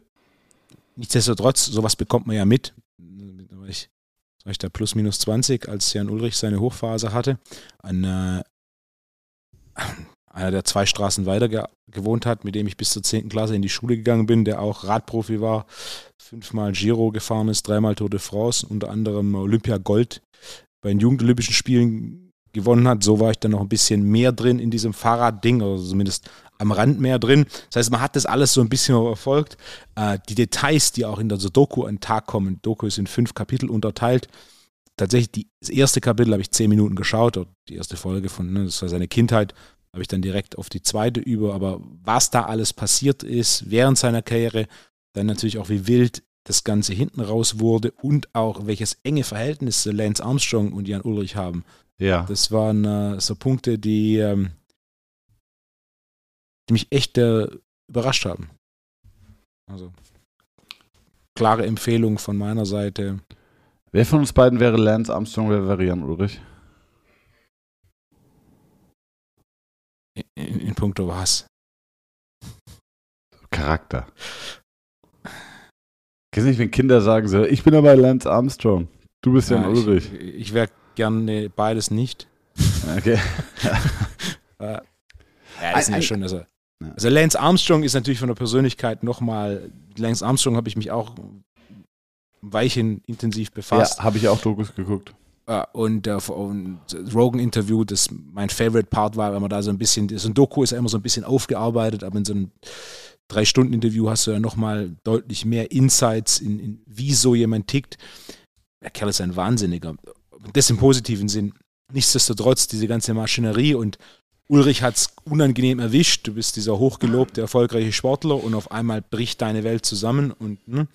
Nichtsdestotrotz, sowas bekommt man ja mit. Da war ich, da war ich da plus minus 20, als Jan Ulrich seine Hochphase hatte. An äh, einer, der zwei Straßen weiter ge gewohnt hat, mit dem ich bis zur 10. Klasse in die Schule gegangen bin, der auch Radprofi war, fünfmal Giro gefahren ist, dreimal Tour de France, unter anderem Olympia Gold bei den Jugendolympischen Spielen gewonnen hat. So war ich dann noch ein bisschen mehr drin in diesem Fahrradding, oder zumindest am Rand mehr drin. Das heißt, man hat das alles so ein bisschen verfolgt. Äh, die Details, die auch in der Doku an den Tag kommen, Doku ist in fünf Kapitel unterteilt. Tatsächlich, die, das erste Kapitel habe ich zehn Minuten geschaut, oder die erste Folge von, ne, das war seine Kindheit, habe ich dann direkt auf die zweite über. Aber was da alles passiert ist während seiner Karriere, dann natürlich auch wie wild das Ganze hinten raus wurde und auch welches enge Verhältnis Lance Armstrong und Jan Ulrich haben. Ja. Das waren äh, so Punkte, die, ähm, die mich echt äh, überrascht haben. Also klare Empfehlung von meiner Seite. Wer von uns beiden wäre Lance Armstrong, wer wäre Jan Ulrich? In, in puncto was? Charakter. Kennst du nicht, wenn Kinder sagen so, ich bin aber Lance Armstrong, du bist Jan Ja, Ulrich. Ich, ich wäre gerne beides nicht. Okay. [LAUGHS] Äh, ja, das sind ja schon, also, also Lance Armstrong ist natürlich von der Persönlichkeit nochmal, Lance Armstrong habe ich mich auch ein Weilchen intensiv befasst. Ja, habe ich auch Dokus geguckt. Ja, und, äh, und Rogan-Interview, das mein Favorite Part war, wenn man da so ein bisschen, so ein Doku ist ja immer so ein bisschen aufgearbeitet, aber in so einem Drei-Stunden-Interview hast du ja nochmal deutlich mehr Insights in, in, wie so jemand tickt. Der Kerl ist ein Wahnsinniger. Das im positiven Sinn. Nichtsdestotrotz, diese ganze Maschinerie und Ulrich hat es unangenehm erwischt. Du bist dieser hochgelobte, erfolgreiche Sportler und auf einmal bricht deine Welt zusammen. Und, ne?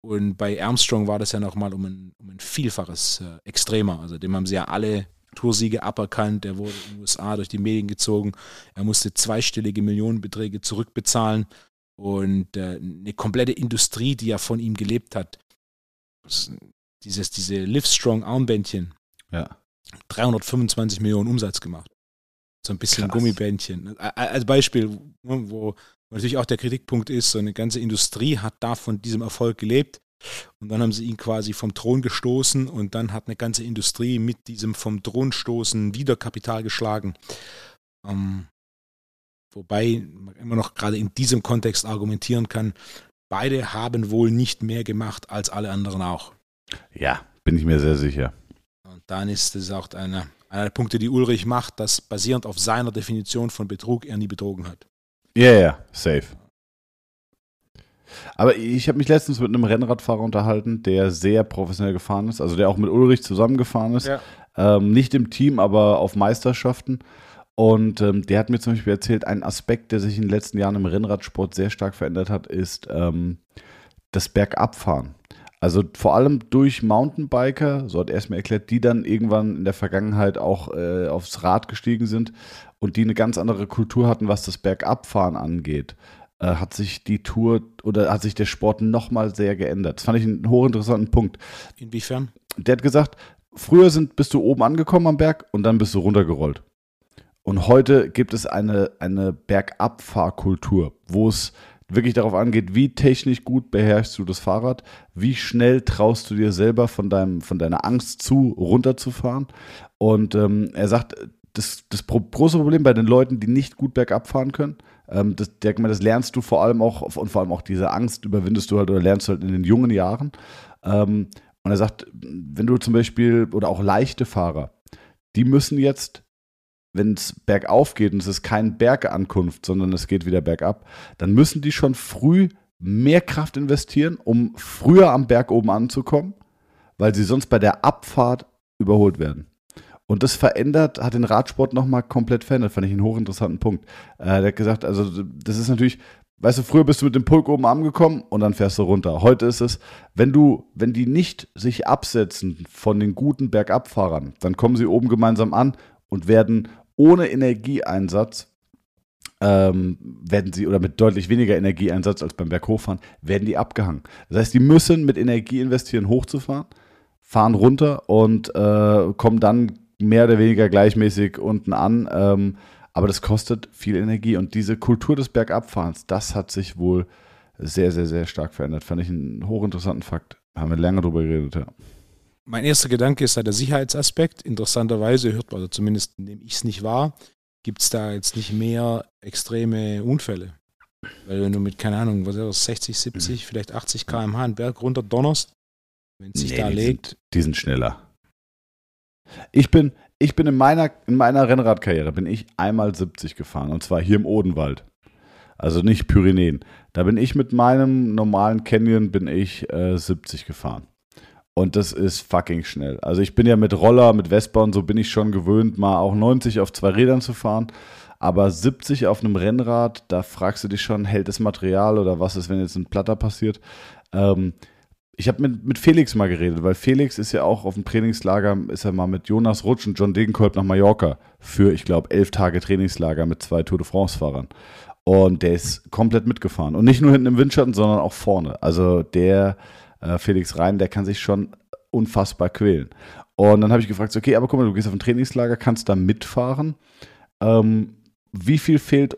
und bei Armstrong war das ja nochmal um ein, um ein Vielfaches äh, extremer. Also dem haben sie ja alle Toursiege aberkannt. Der wurde in den USA durch die Medien gezogen. Er musste zweistellige Millionenbeträge zurückbezahlen. Und äh, eine komplette Industrie, die ja von ihm gelebt hat. Dieses, diese Livestrong Armbändchen, Ja. 325 Millionen Umsatz gemacht. So ein bisschen Krass. Gummibändchen. Als Beispiel, ne, wo natürlich auch der Kritikpunkt ist, so eine ganze Industrie hat da von diesem Erfolg gelebt. Und dann haben sie ihn quasi vom Thron gestoßen und dann hat eine ganze Industrie mit diesem vom Thron stoßen wieder Kapital geschlagen. Ähm, wobei man immer noch gerade in diesem Kontext argumentieren kann, beide haben wohl nicht mehr gemacht als alle anderen auch. Ja, bin ich mir sehr sicher. Und dann ist es auch einer, einer der Punkte, die Ulrich macht, dass basierend auf seiner Definition von Betrug er nie betrogen hat. Ja, ja, safe. Aber ich habe mich letztens mit einem Rennradfahrer unterhalten, der sehr professionell gefahren ist, also der auch mit Ulrich zusammengefahren ist. Ja. Ähm, nicht im Team, aber auf Meisterschaften. Und ähm, der hat mir zum Beispiel erzählt, ein Aspekt, der sich in den letzten Jahren im Rennradsport sehr stark verändert hat, ist ähm, das Bergabfahren. Also vor allem durch Mountainbiker, so hat er es mir erklärt, die dann irgendwann in der Vergangenheit auch äh, aufs Rad gestiegen sind und die eine ganz andere Kultur hatten, was das Bergabfahren angeht, äh, hat sich die Tour oder hat sich der Sport nochmal sehr geändert. Das fand ich einen hochinteressanten Punkt. Inwiefern? Der hat gesagt, früher sind, bist du oben angekommen am Berg und dann bist du runtergerollt. Und heute gibt es eine, eine Bergabfahrkultur, wo es wirklich darauf angeht, wie technisch gut beherrschst du das Fahrrad, wie schnell traust du dir selber von, deinem, von deiner Angst zu, runterzufahren. Und ähm, er sagt, das, das große Problem bei den Leuten, die nicht gut bergab fahren können, ähm, das, der, das lernst du vor allem auch, und vor allem auch diese Angst überwindest du halt oder lernst du halt in den jungen Jahren. Ähm, und er sagt, wenn du zum Beispiel, oder auch leichte Fahrer, die müssen jetzt, wenn es bergauf geht und es ist kein Bergankunft, sondern es geht wieder bergab, dann müssen die schon früh mehr Kraft investieren, um früher am Berg oben anzukommen, weil sie sonst bei der Abfahrt überholt werden. Und das verändert, hat den Radsport nochmal komplett verändert, fand ich einen hochinteressanten Punkt. Äh, der hat gesagt, also das ist natürlich, weißt du, früher bist du mit dem Pulk oben angekommen und dann fährst du runter. Heute ist es, wenn du, wenn die nicht sich absetzen von den guten Bergabfahrern, dann kommen sie oben gemeinsam an und werden ohne Energieeinsatz ähm, werden sie, oder mit deutlich weniger Energieeinsatz als beim Berghochfahren, werden die abgehangen. Das heißt, die müssen mit Energie investieren, hochzufahren, fahren runter und äh, kommen dann mehr oder weniger gleichmäßig unten an. Ähm, aber das kostet viel Energie. Und diese Kultur des Bergabfahrens, das hat sich wohl sehr, sehr, sehr stark verändert. Fand ich einen hochinteressanten Fakt. Haben wir lange drüber geredet, ja. Mein erster Gedanke ist da der Sicherheitsaspekt. Interessanterweise hört man, oder zumindest nehme ich es nicht wahr, gibt es da jetzt nicht mehr extreme Unfälle. Weil wenn du mit, keine Ahnung, was ist das, 60, 70, vielleicht 80 km/h einen Berg runter donnerst, wenn es sich nee, da die legt. Sind, die sind schneller. Ich bin, ich bin in meiner, in meiner Rennradkarriere bin ich einmal 70 gefahren und zwar hier im Odenwald. Also nicht Pyrenäen. Da bin ich mit meinem normalen Canyon bin ich äh, 70 gefahren. Und das ist fucking schnell. Also ich bin ja mit Roller, mit Vespa und so bin ich schon gewöhnt, mal auch 90 auf zwei Rädern zu fahren. Aber 70 auf einem Rennrad, da fragst du dich schon, hält das Material oder was ist, wenn jetzt ein Platter passiert? Ähm, ich habe mit, mit Felix mal geredet, weil Felix ist ja auch auf dem Trainingslager, ist er mal mit Jonas Rutsch und John Degenkolb nach Mallorca für, ich glaube, elf Tage Trainingslager mit zwei Tour de France-Fahrern. Und der ist komplett mitgefahren. Und nicht nur hinten im Windschatten, sondern auch vorne. Also der äh, Felix Rhein, der kann sich schon unfassbar quälen. Und dann habe ich gefragt, okay, aber guck mal, du gehst auf ein Trainingslager, kannst da mitfahren. Ähm, wie viel fehlt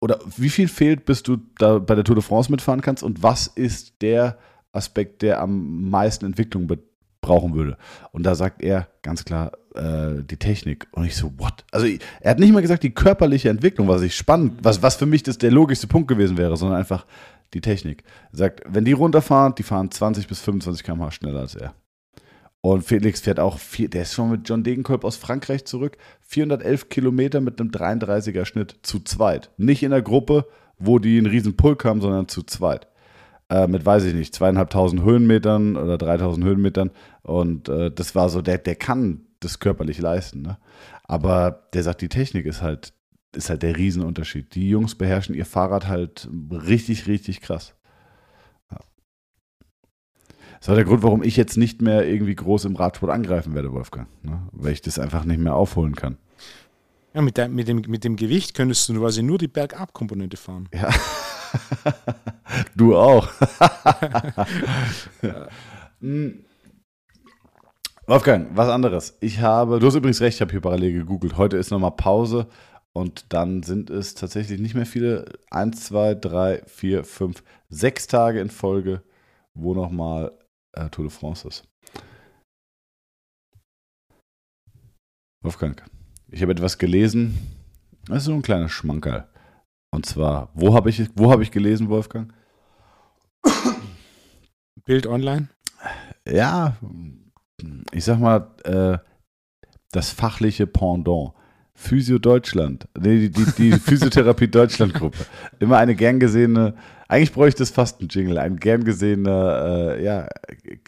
oder wie viel fehlt, bis du da bei der Tour de France mitfahren kannst und was ist der Aspekt, der am meisten Entwicklung brauchen würde. Und da sagt er ganz klar äh, die Technik. Und ich so, what? Also er hat nicht mal gesagt die körperliche Entwicklung, was ich spannend, was, was für mich das der logischste Punkt gewesen wäre, sondern einfach die Technik. Er sagt, wenn die runterfahren, die fahren 20 bis 25 km/h schneller als er. Und Felix fährt auch, vier, der ist schon mit John Degenkolb aus Frankreich zurück, 411 Kilometer mit einem 33er Schnitt zu zweit. Nicht in der Gruppe, wo die einen riesen Pulk haben, sondern zu zweit äh, mit, weiß ich nicht, zweieinhalbtausend Höhenmetern oder dreitausend Höhenmetern. Und äh, das war so, der, der kann das körperlich leisten. Ne? Aber der sagt, die Technik ist halt, ist halt der Riesenunterschied. Die Jungs beherrschen ihr Fahrrad halt richtig, richtig krass. Ja. Das war der Grund, warum ich jetzt nicht mehr irgendwie groß im Radsport angreifen werde, Wolfgang. Ne? Weil ich das einfach nicht mehr aufholen kann. Ja, mit, de mit, dem, mit dem Gewicht könntest du quasi nur die Bergab-Komponente fahren. Ja. [LAUGHS] du auch. [LAUGHS] Hm. Wolfgang, was anderes. Ich habe, du hast übrigens recht, ich habe hier parallel gegoogelt. Heute ist nochmal Pause und dann sind es tatsächlich nicht mehr viele. Eins, zwei, drei, vier, fünf, sechs Tage in Folge, wo nochmal äh, Tour de France ist. Wolfgang, ich habe etwas gelesen. Das ist so ein kleiner Schmankerl. Und zwar, wo habe ich, wo hab ich gelesen, Wolfgang? Bild online? Ja, ich sag mal, äh, das fachliche Pendant. Physio Deutschland, die, die, die [LAUGHS] Physiotherapie Deutschland Gruppe. Immer eine gern gesehene, eigentlich bräuchte es fast einen Jingle, ein gern gesehener, äh, ja,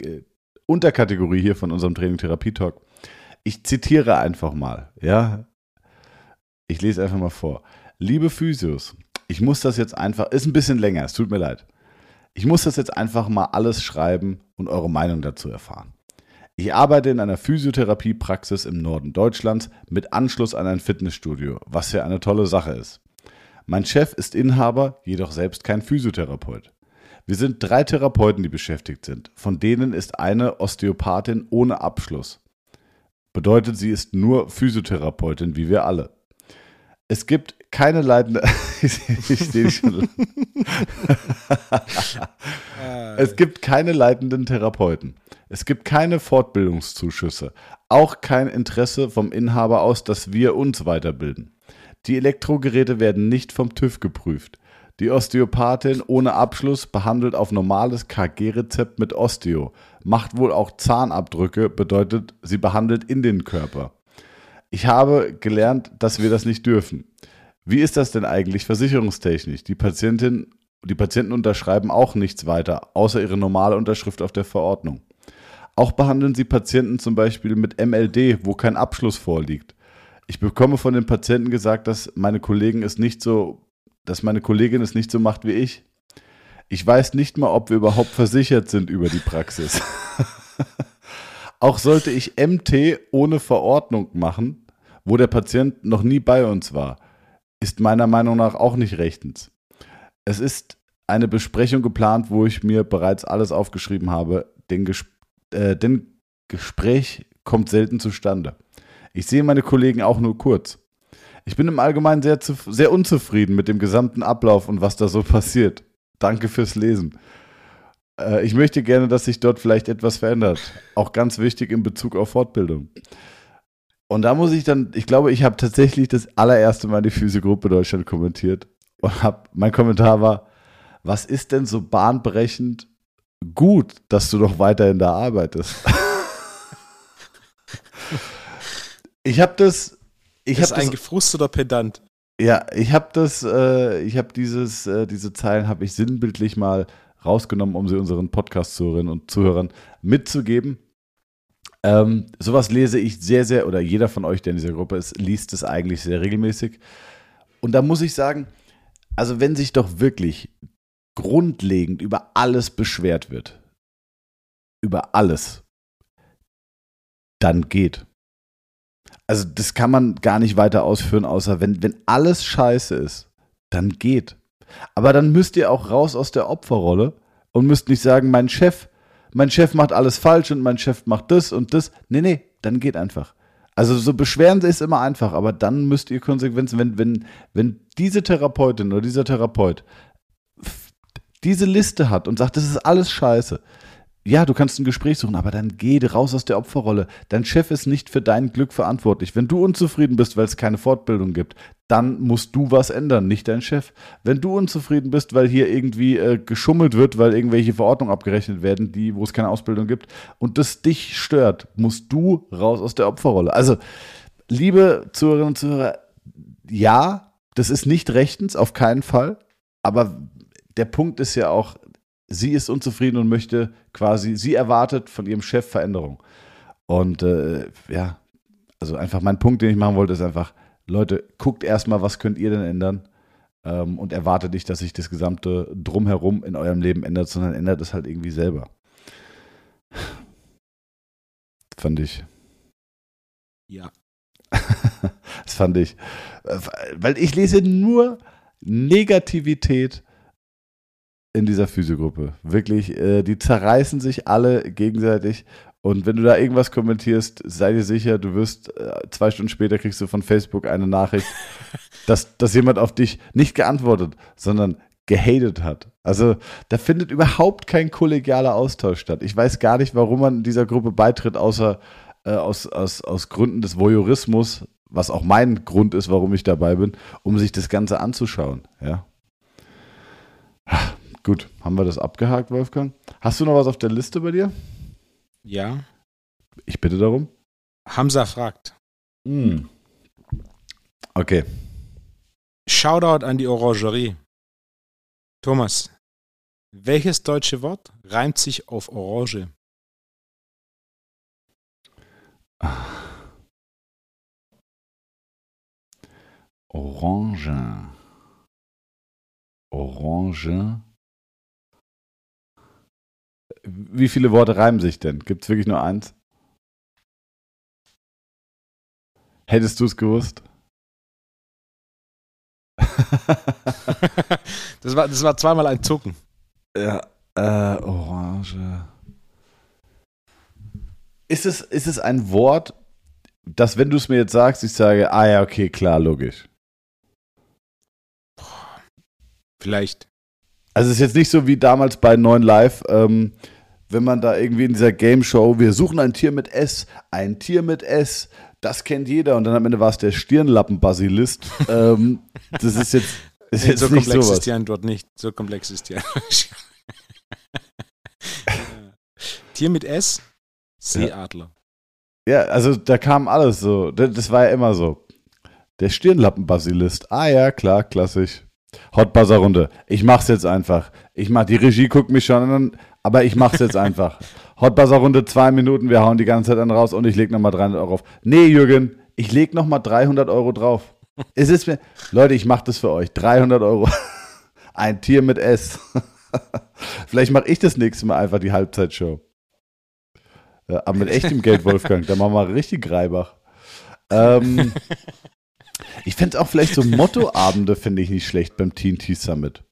äh, Unterkategorie hier von unserem Training Therapie Talk. Ich zitiere einfach mal, ja. Ich lese einfach mal vor. Liebe Physios, ich muss das jetzt einfach, ist ein bisschen länger, es tut mir leid. Ich muss das jetzt einfach mal alles schreiben und eure Meinung dazu erfahren. Ich arbeite in einer Physiotherapiepraxis im Norden Deutschlands mit Anschluss an ein Fitnessstudio, was ja eine tolle Sache ist. Mein Chef ist Inhaber, jedoch selbst kein Physiotherapeut. Wir sind drei Therapeuten, die beschäftigt sind. Von denen ist eine Osteopathin ohne Abschluss. Bedeutet, sie ist nur Physiotherapeutin, wie wir alle. Es gibt keine leitende. [LAUGHS] ich, sehe schon. Es gibt keine leitenden Therapeuten. Es gibt keine Fortbildungszuschüsse. Auch kein Interesse vom Inhaber aus, dass wir uns weiterbilden. Die Elektrogeräte werden nicht vom TÜV geprüft. Die Osteopathin ohne Abschluss behandelt auf normales KG-Rezept mit Osteo, macht wohl auch Zahnabdrücke, bedeutet, sie behandelt in den Körper. Ich habe gelernt, dass wir das nicht dürfen. Wie ist das denn eigentlich versicherungstechnisch? Die Patientin, die Patienten unterschreiben auch nichts weiter, außer ihre normale Unterschrift auf der Verordnung. Auch behandeln sie Patienten zum Beispiel mit MLD, wo kein Abschluss vorliegt. Ich bekomme von den Patienten gesagt, dass meine Kollegen es nicht so dass meine Kollegin es nicht so macht wie ich. Ich weiß nicht mal, ob wir überhaupt versichert sind über die Praxis. [LAUGHS] Auch sollte ich MT ohne Verordnung machen, wo der Patient noch nie bei uns war, ist meiner Meinung nach auch nicht rechtens. Es ist eine Besprechung geplant, wo ich mir bereits alles aufgeschrieben habe. Den, Ges äh, den Gespräch kommt selten zustande. Ich sehe meine Kollegen auch nur kurz. Ich bin im Allgemeinen sehr, sehr unzufrieden mit dem gesamten Ablauf und was da so passiert. Danke fürs Lesen. Äh, ich möchte gerne, dass sich dort vielleicht etwas verändert. Auch ganz wichtig in Bezug auf Fortbildung. Und da muss ich dann, ich glaube, ich habe tatsächlich das allererste Mal die Physiogruppe Deutschland kommentiert. Und hab, mein Kommentar war, was ist denn so bahnbrechend gut, dass du noch weiterhin da arbeitest? [LAUGHS] ich habe das ich habe ein gefrusteter Pedant. Ja, ich habe das, äh, ich habe dieses, äh, diese Zeilen habe ich sinnbildlich mal rausgenommen, um sie unseren Podcast-Zuhörerinnen und Zuhörern mitzugeben. Ähm, sowas lese ich sehr, sehr, oder jeder von euch, der in dieser Gruppe ist, liest es eigentlich sehr regelmäßig. Und da muss ich sagen, also wenn sich doch wirklich grundlegend über alles beschwert wird, über alles, dann geht. Also das kann man gar nicht weiter ausführen, außer wenn, wenn alles scheiße ist, dann geht. Aber dann müsst ihr auch raus aus der Opferrolle und müsst nicht sagen, mein Chef, mein Chef macht alles falsch und mein Chef macht das und das. Nee, nee, dann geht einfach. Also so beschweren ist immer einfach, aber dann müsst ihr Konsequenzen, wenn, wenn, wenn diese Therapeutin oder dieser Therapeut diese Liste hat und sagt, das ist alles scheiße, ja, du kannst ein Gespräch suchen, aber dann geh raus aus der Opferrolle. Dein Chef ist nicht für dein Glück verantwortlich. Wenn du unzufrieden bist, weil es keine Fortbildung gibt, dann musst du was ändern, nicht dein Chef. Wenn du unzufrieden bist, weil hier irgendwie äh, geschummelt wird, weil irgendwelche Verordnungen abgerechnet werden, die, wo es keine Ausbildung gibt, und das dich stört, musst du raus aus der Opferrolle. Also, liebe Zuhörerinnen und Zuhörer, ja, das ist nicht rechtens, auf keinen Fall. Aber der Punkt ist ja auch, sie ist unzufrieden und möchte quasi, sie erwartet von ihrem Chef Veränderung. Und äh, ja, also einfach mein Punkt, den ich machen wollte, ist einfach, Leute, guckt erstmal, was könnt ihr denn ändern ähm, und erwartet nicht, dass sich das gesamte Drumherum in eurem Leben ändert, sondern ändert es halt irgendwie selber. Fand ich. Ja. [LAUGHS] das fand ich. Äh, weil ich lese nur Negativität in dieser Physiogruppe. Wirklich, äh, die zerreißen sich alle gegenseitig. Und wenn du da irgendwas kommentierst, sei dir sicher, du wirst äh, zwei Stunden später kriegst du von Facebook eine Nachricht, [LAUGHS] dass, dass jemand auf dich nicht geantwortet, sondern gehatet hat. Also da findet überhaupt kein kollegialer Austausch statt. Ich weiß gar nicht, warum man dieser Gruppe beitritt, außer äh, aus, aus, aus Gründen des Voyeurismus, was auch mein Grund ist, warum ich dabei bin, um sich das Ganze anzuschauen. Ja. Gut, haben wir das abgehakt, Wolfgang? Hast du noch was auf der Liste bei dir? Ja. Ich bitte darum. Hamza fragt. Hm. Okay. Shoutout an die Orangerie. Thomas, welches deutsche Wort reimt sich auf Orange? Orange. Orange. Wie viele Worte reimen sich denn? Gibt es wirklich nur eins? Hättest du es gewusst? [LAUGHS] das, war, das war zweimal ein Zucken. Ja, äh, Orange. Ist es, ist es ein Wort, das, wenn du es mir jetzt sagst, ich sage, ah ja, okay, klar, logisch. Vielleicht. Also es ist jetzt nicht so wie damals bei 9 Live, ähm, wenn man da irgendwie in dieser Game Show, wir suchen ein Tier mit S, ein Tier mit S, das kennt jeder und dann am Ende war es der Stirnlappen-Basilist. [LAUGHS] ähm, das ist jetzt, ist jetzt so nicht komplex sowas. ist die Antwort nicht. So komplex ist die Antwort. [LAUGHS] Tier mit S, Seeadler. Ja, also da kam alles so. Das, das war ja immer so. Der Stirnlappen-Basilist. Ah ja, klar, klassisch. Hot Buzzer Runde. Ich mach's jetzt einfach. Ich mach, die Regie guckt mich schon an, aber ich mach's jetzt einfach. Hot Buzzer Runde, zwei Minuten, wir hauen die ganze Zeit dann raus und ich leg nochmal 300 Euro auf. Nee, Jürgen, ich leg nochmal 300 Euro drauf. Es ist mir, Leute, ich mach das für euch. 300 Euro. [LAUGHS] Ein Tier mit S. [LAUGHS] Vielleicht mache ich das nächste Mal einfach die Halbzeitshow. Aber mit echtem Geld, Wolfgang. Da machen wir richtig Greibach. Ähm, [LAUGHS] ich fände auch vielleicht so Mottoabende, finde ich nicht schlecht beim TNT Summit.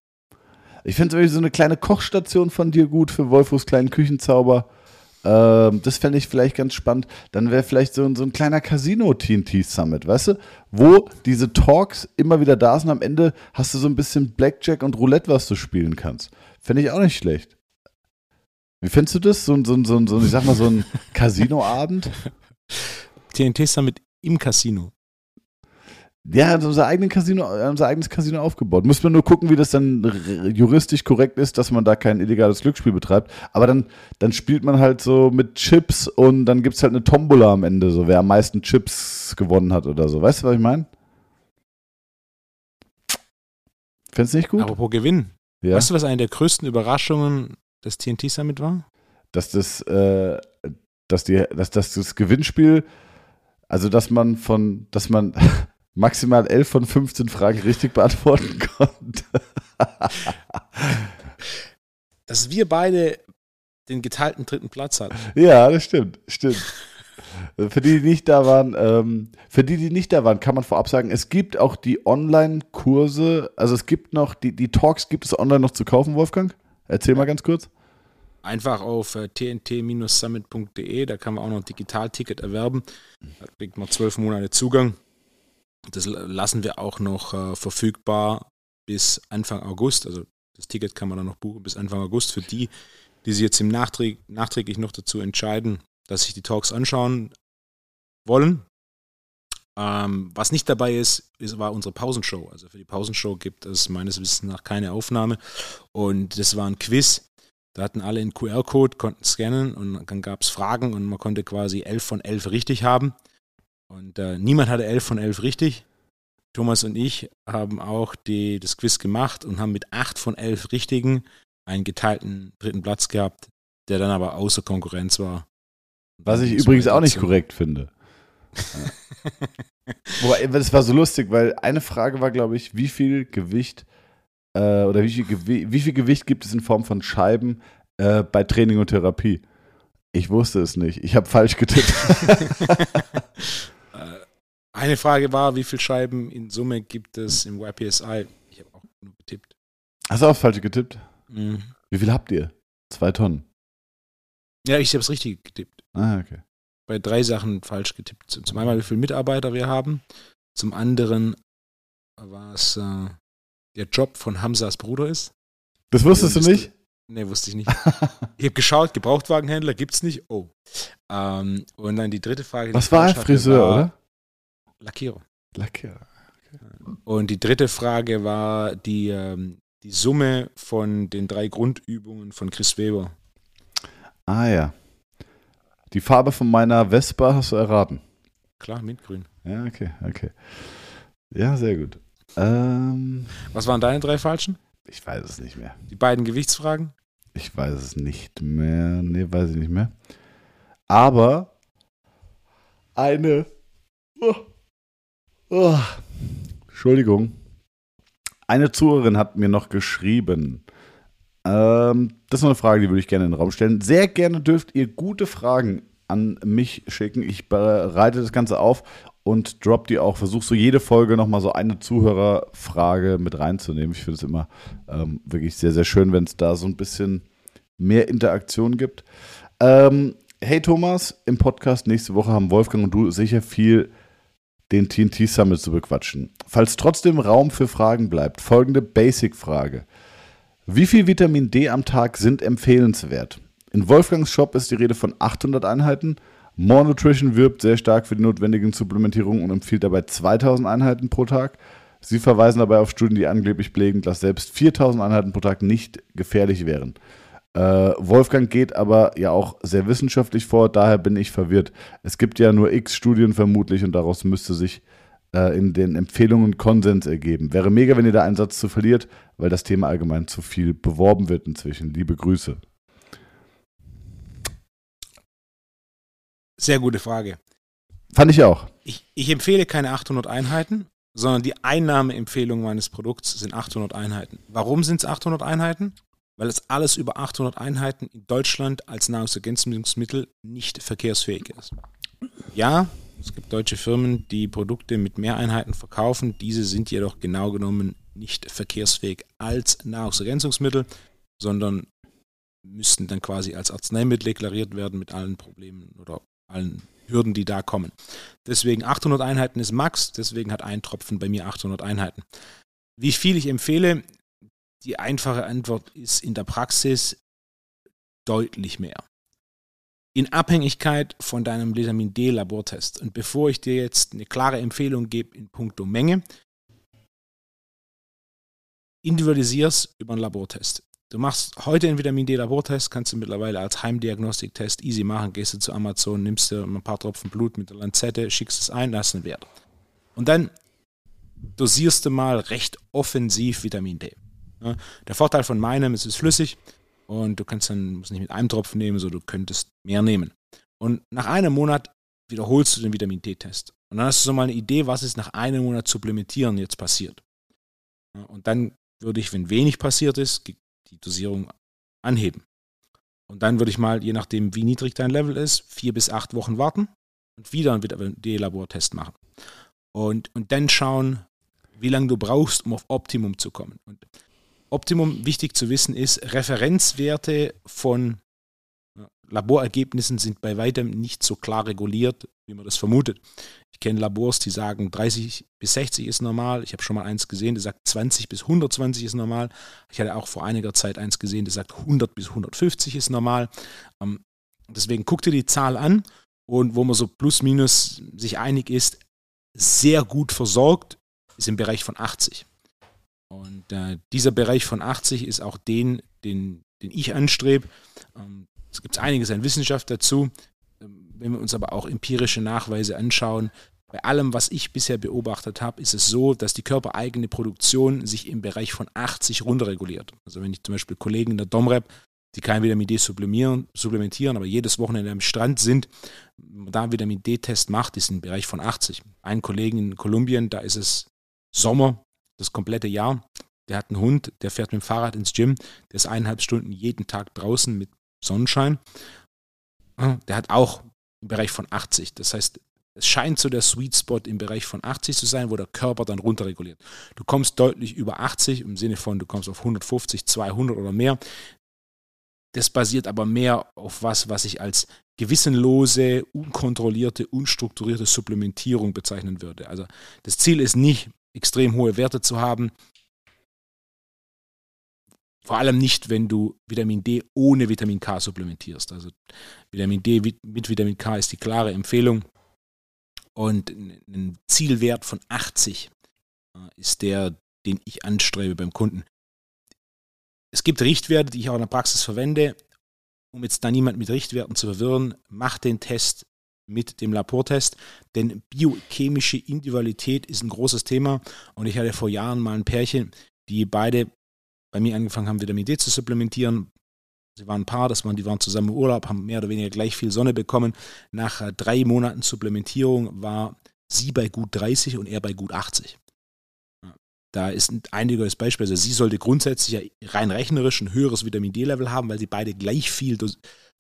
Ich finde so eine kleine Kochstation von dir gut für Wolfos kleinen Küchenzauber. Ähm, das fände ich vielleicht ganz spannend. Dann wäre vielleicht so, ein- so ein kleiner Casino-TNT Summit, weißt du? Wo diese Talks immer wieder da sind. Am Ende hast du so ein bisschen Blackjack und Roulette, was du spielen kannst. Fände ich auch nicht schlecht. Wie findest du das? So, ein- so, ein- so, ein- so, ich sag mal, so ein [LAUGHS] Casino-Abend? TNT Summit im Casino. Ja, haben unser, eigenen Casino, haben unser eigenes Casino aufgebaut. Muss man nur gucken, wie das dann juristisch korrekt ist, dass man da kein illegales Glücksspiel betreibt. Aber dann, dann spielt man halt so mit Chips und dann gibt es halt eine Tombola am Ende, so wer am meisten Chips gewonnen hat oder so. Weißt du, was ich meine? Findest du nicht gut? Apropos Gewinn. ja. Weißt du, was eine der größten Überraschungen des TNT Summit war? dass das, äh, dass die, dass, dass das Gewinnspiel, also dass man von, dass man [LAUGHS] maximal 11 von 15 Fragen richtig beantworten konnte. Dass wir beide den geteilten dritten Platz hatten. ja, das stimmt, stimmt. Für die, die nicht da waren, ähm, für die, die nicht da waren, kann man vorab sagen, es gibt auch die Online-Kurse, also es gibt noch, die, die Talks gibt es online noch zu kaufen, Wolfgang? Erzähl mal ganz kurz. Einfach auf äh, tnt-summit.de, da kann man auch noch ein Digitalticket erwerben. Da kriegt man zwölf Monate Zugang. Das lassen wir auch noch äh, verfügbar bis Anfang August. Also das Ticket kann man dann noch buchen bis Anfang August für die, die sich jetzt im Nachträg, nachträglich noch dazu entscheiden, dass sich die Talks anschauen wollen. Ähm, was nicht dabei ist, ist, war unsere Pausenshow. Also für die Pausenshow gibt es meines Wissens nach keine Aufnahme. Und das war ein Quiz. Da hatten alle einen QR-Code, konnten scannen und dann gab es Fragen und man konnte quasi 11 von 11 richtig haben. Und äh, niemand hatte 11 von 11 richtig. Thomas und ich haben auch die, das Quiz gemacht und haben mit 8 von 11 Richtigen einen geteilten dritten Platz gehabt, der dann aber außer Konkurrenz war. Was ich übrigens auch nicht korrekt finde. [LAUGHS] Wobei, das war so lustig, weil eine Frage war, glaube ich, wie viel Gewicht äh, oder wie viel, Gewi wie viel Gewicht gibt es in Form von Scheiben äh, bei Training und Therapie? Ich wusste es nicht. Ich habe falsch getippt. [LAUGHS] [LAUGHS] Eine Frage war, wie viele Scheiben in Summe gibt es im YPSI? Ich habe auch nur getippt. Hast du auch falsch getippt? Mhm. Wie viel habt ihr? Zwei Tonnen. Ja, ich habe es richtig getippt. Ah, okay. bei drei Sachen falsch getippt. Zum einen, wie viele Mitarbeiter wir haben. Zum anderen war es äh, der Job von Hamzas Bruder ist. Das wusstest du nicht? Ne, wusste ich nicht. [LAUGHS] Ich habe geschaut, Gebrauchtwagenhändler gibt's nicht. Oh. Ähm, und dann die dritte Frage. Was war Friseur, war oder? Lackierer. Lackierer. Und die dritte Frage war die, ähm, die Summe von den drei Grundübungen von Chris Weber. Ah ja. Die Farbe von meiner Vespa hast du erraten. Klar, mintgrün. Ja, okay, okay. Ja, sehr gut. Ähm, Was waren deine drei falschen? ich weiß es nicht mehr. Die beiden Gewichtsfragen? Ich weiß es nicht mehr. Nee, weiß ich nicht mehr. Aber eine. Oh, oh, Entschuldigung. Eine Zuhörerin hat mir noch geschrieben. Ähm, das ist eine Frage, die würde ich gerne in den Raum stellen. Sehr gerne dürft ihr gute Fragen an mich schicken. Ich bereite das Ganze auf und drop die auch. Versuche so jede Folge nochmal so eine Zuhörerfrage mit reinzunehmen. Ich finde es immer ähm, wirklich sehr, sehr schön, wenn es da so ein bisschen mehr Interaktion gibt. Ähm, hey Thomas, im Podcast nächste Woche haben Wolfgang und du sicher viel den TNT Summit zu bequatschen. Falls trotzdem Raum für Fragen bleibt, folgende Basic-Frage. Wie viel Vitamin D am Tag sind empfehlenswert? In Wolfgangs Shop ist die Rede von 800 Einheiten. More Nutrition wirbt sehr stark für die notwendigen Supplementierungen und empfiehlt dabei 2000 Einheiten pro Tag. Sie verweisen dabei auf Studien, die angeblich belegen, dass selbst 4000 Einheiten pro Tag nicht gefährlich wären. Äh, Wolfgang geht aber ja auch sehr wissenschaftlich vor, daher bin ich verwirrt. Es gibt ja nur x Studien vermutlich und daraus müsste sich äh, in den Empfehlungen Konsens ergeben. Wäre mega, wenn ihr da einen Satz zu verliert, weil das Thema allgemein zu viel beworben wird inzwischen. Liebe Grüße. Sehr gute Frage. Fand ich auch. Ich, ich empfehle keine 800 Einheiten, sondern die Einnahmeempfehlung meines Produkts sind 800 Einheiten. Warum sind es 800 Einheiten? Weil es alles über 800 Einheiten in Deutschland als Nahrungsergänzungsmittel nicht verkehrsfähig ist. Ja, es gibt deutsche Firmen, die Produkte mit mehr Einheiten verkaufen. Diese sind jedoch genau genommen nicht verkehrsfähig als Nahrungsergänzungsmittel, sondern müssten dann quasi als Arzneimittel deklariert werden mit allen Problemen oder allen Hürden, die da kommen. Deswegen 800 Einheiten ist Max, deswegen hat ein Tropfen bei mir 800 Einheiten. Wie viel ich empfehle, die einfache Antwort ist in der Praxis deutlich mehr in Abhängigkeit von deinem Vitamin D-Labortest. Und bevor ich dir jetzt eine klare Empfehlung gebe in puncto Menge, individualisierst über einen Labortest. Du machst heute einen Vitamin D-Labortest, kannst du mittlerweile als Heimdiagnostiktest easy machen. Gehst du zu Amazon, nimmst dir ein paar Tropfen Blut mit der Lanzette, schickst es ein, hast einen Wert. Und dann dosierst du mal recht offensiv Vitamin D. Der Vorteil von meinem, es ist flüssig, und du kannst dann, musst nicht mit einem Tropfen nehmen, sondern du könntest mehr nehmen. Und nach einem Monat wiederholst du den Vitamin D-Test. Und dann hast du so mal eine Idee, was ist nach einem Monat Supplementieren jetzt passiert. Und dann würde ich, wenn wenig passiert ist, die Dosierung anheben. Und dann würde ich mal, je nachdem, wie niedrig dein Level ist, vier bis acht Wochen warten und wieder einen D-Labortest machen. Und, und dann schauen, wie lange du brauchst, um auf Optimum zu kommen. Und Optimum, wichtig zu wissen, ist, Referenzwerte von Laborergebnissen sind bei weitem nicht so klar reguliert, wie man das vermutet. Ich kenne Labors, die sagen 30 bis 60 ist normal. Ich habe schon mal eins gesehen, der sagt 20 bis 120 ist normal. Ich hatte auch vor einiger Zeit eins gesehen, der sagt 100 bis 150 ist normal. Ähm, deswegen guck dir die Zahl an und wo man so plus minus sich einig ist, sehr gut versorgt, ist im Bereich von 80. Und äh, dieser Bereich von 80 ist auch den, den, den ich anstrebe. Ähm, es gibt einiges an Wissenschaft dazu. Ähm, wenn wir uns aber auch empirische Nachweise anschauen, bei allem, was ich bisher beobachtet habe, ist es so, dass die körpereigene Produktion sich im Bereich von 80 runterreguliert. Also wenn ich zum Beispiel Kollegen in der Domrep, die kein Vitamin D supplementieren, supplementieren, aber jedes Wochenende am Strand sind, da einen Vitamin D-Test macht, ist im Bereich von 80. Ein Kollegen in Kolumbien, da ist es Sommer, das komplette Jahr. Der hat einen Hund, der fährt mit dem Fahrrad ins Gym, der ist eineinhalb Stunden jeden Tag draußen mit Sonnenschein. Der hat auch im Bereich von 80. Das heißt, es scheint so der Sweet Spot im Bereich von 80 zu sein, wo der Körper dann runterreguliert. Du kommst deutlich über 80 im Sinne von, du kommst auf 150, 200 oder mehr. Das basiert aber mehr auf was, was ich als gewissenlose, unkontrollierte, unstrukturierte Supplementierung bezeichnen würde. Also das Ziel ist nicht, extrem hohe Werte zu haben. Vor allem nicht, wenn du Vitamin D ohne Vitamin K supplementierst. Also Vitamin D mit Vitamin K ist die klare Empfehlung. Und ein Zielwert von 80 äh, ist der, den ich anstrebe beim Kunden. Es gibt Richtwerte, die ich auch in der Praxis verwende. Um jetzt da niemand mit Richtwerten zu verwirren, mach den Test mit dem Laportest, denn biochemische Individualität ist ein großes Thema und ich hatte vor Jahren mal ein Pärchen, die beide bei mir angefangen haben, Vitamin D zu supplementieren. Sie waren ein Paar, das waren, die waren zusammen im Urlaub, haben mehr oder weniger gleich viel Sonne bekommen. Nach äh, drei Monaten Supplementierung war sie bei gut 30 und er bei gut 80. Da ist ein einiges Beispiel. Also sie sollte grundsätzlich rein rechnerisch ein höheres Vitamin D-Level haben, weil sie beide gleich viel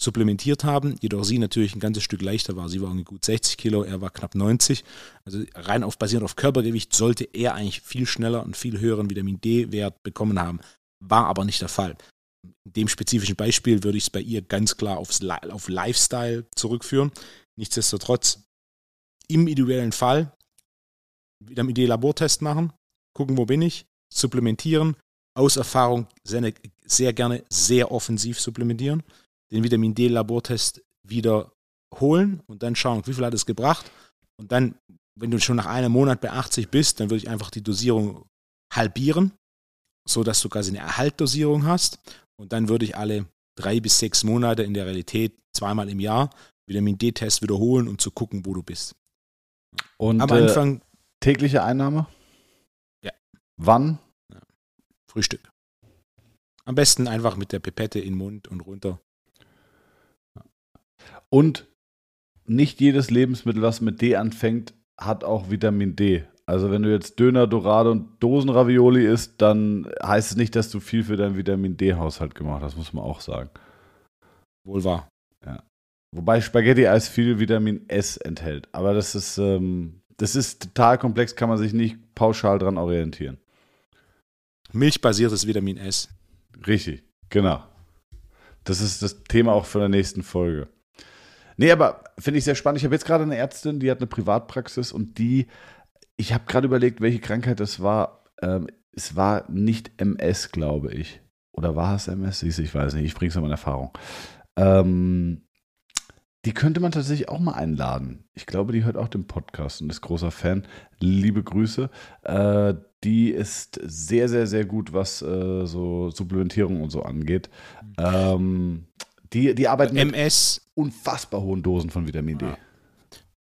supplementiert haben. Jedoch sie natürlich ein ganzes Stück leichter war. Sie war irgendwie gut 60 Kilo, er war knapp 90. Also rein auf basierend auf Körpergewicht sollte er eigentlich viel schneller und viel höheren Vitamin D-Wert bekommen haben. War aber nicht der Fall. In dem spezifischen Beispiel würde ich es bei ihr ganz klar aufs, auf Lifestyle zurückführen. Nichtsdestotrotz im individuellen Fall Vitamin D-Labortest machen, gucken, wo bin ich, supplementieren, aus Erfahrung sehr, sehr gerne sehr offensiv supplementieren, den Vitamin D-Labortest wiederholen und dann schauen, wie viel hat es gebracht. Und dann, wenn du schon nach einem Monat bei 80 bist, dann würde ich einfach die Dosierung halbieren, sodass du quasi eine Erhaltdosierung hast. Und dann würde ich alle drei bis sechs Monate in der Realität zweimal im Jahr Vitamin D-Test wiederholen, um zu gucken, wo du bist. Und Am äh, Anfang tägliche Einnahme? Ja. Wann? Frühstück. Am besten einfach mit der Pipette in den Mund und runter. Und nicht jedes Lebensmittel, was mit D anfängt, hat auch Vitamin D. Also wenn du jetzt Döner, Dorade und Dosenravioli isst, dann heißt es nicht, dass du viel für deinen Vitamin D-Haushalt gemacht hast, muss man auch sagen. Wohl wahr. Wobei Spaghetti-Eis viel Vitamin S enthält. Aber das ist, ähm, das ist total komplex, kann man sich nicht pauschal dran orientieren. Milchbasiertes Vitamin S. Richtig, genau. Das ist das Thema auch von der nächsten Folge. Nee, aber finde ich sehr spannend. Ich habe jetzt gerade eine Ärztin, die hat eine Privatpraxis und die, ich habe gerade überlegt, welche Krankheit das war. Ähm, es war nicht MS, glaube ich. Oder war es MS? Ich weiß nicht. Ich bringe es in Erfahrung. Ähm, die könnte man tatsächlich auch mal einladen. Ich glaube, die hört auch den Podcast und ist großer Fan. Liebe Grüße. Äh, die ist sehr, sehr, sehr gut, was äh, so Supplementierung und so angeht. Ähm, die, die arbeitet mit MS, unfassbar hohen Dosen von Vitamin D. Ja.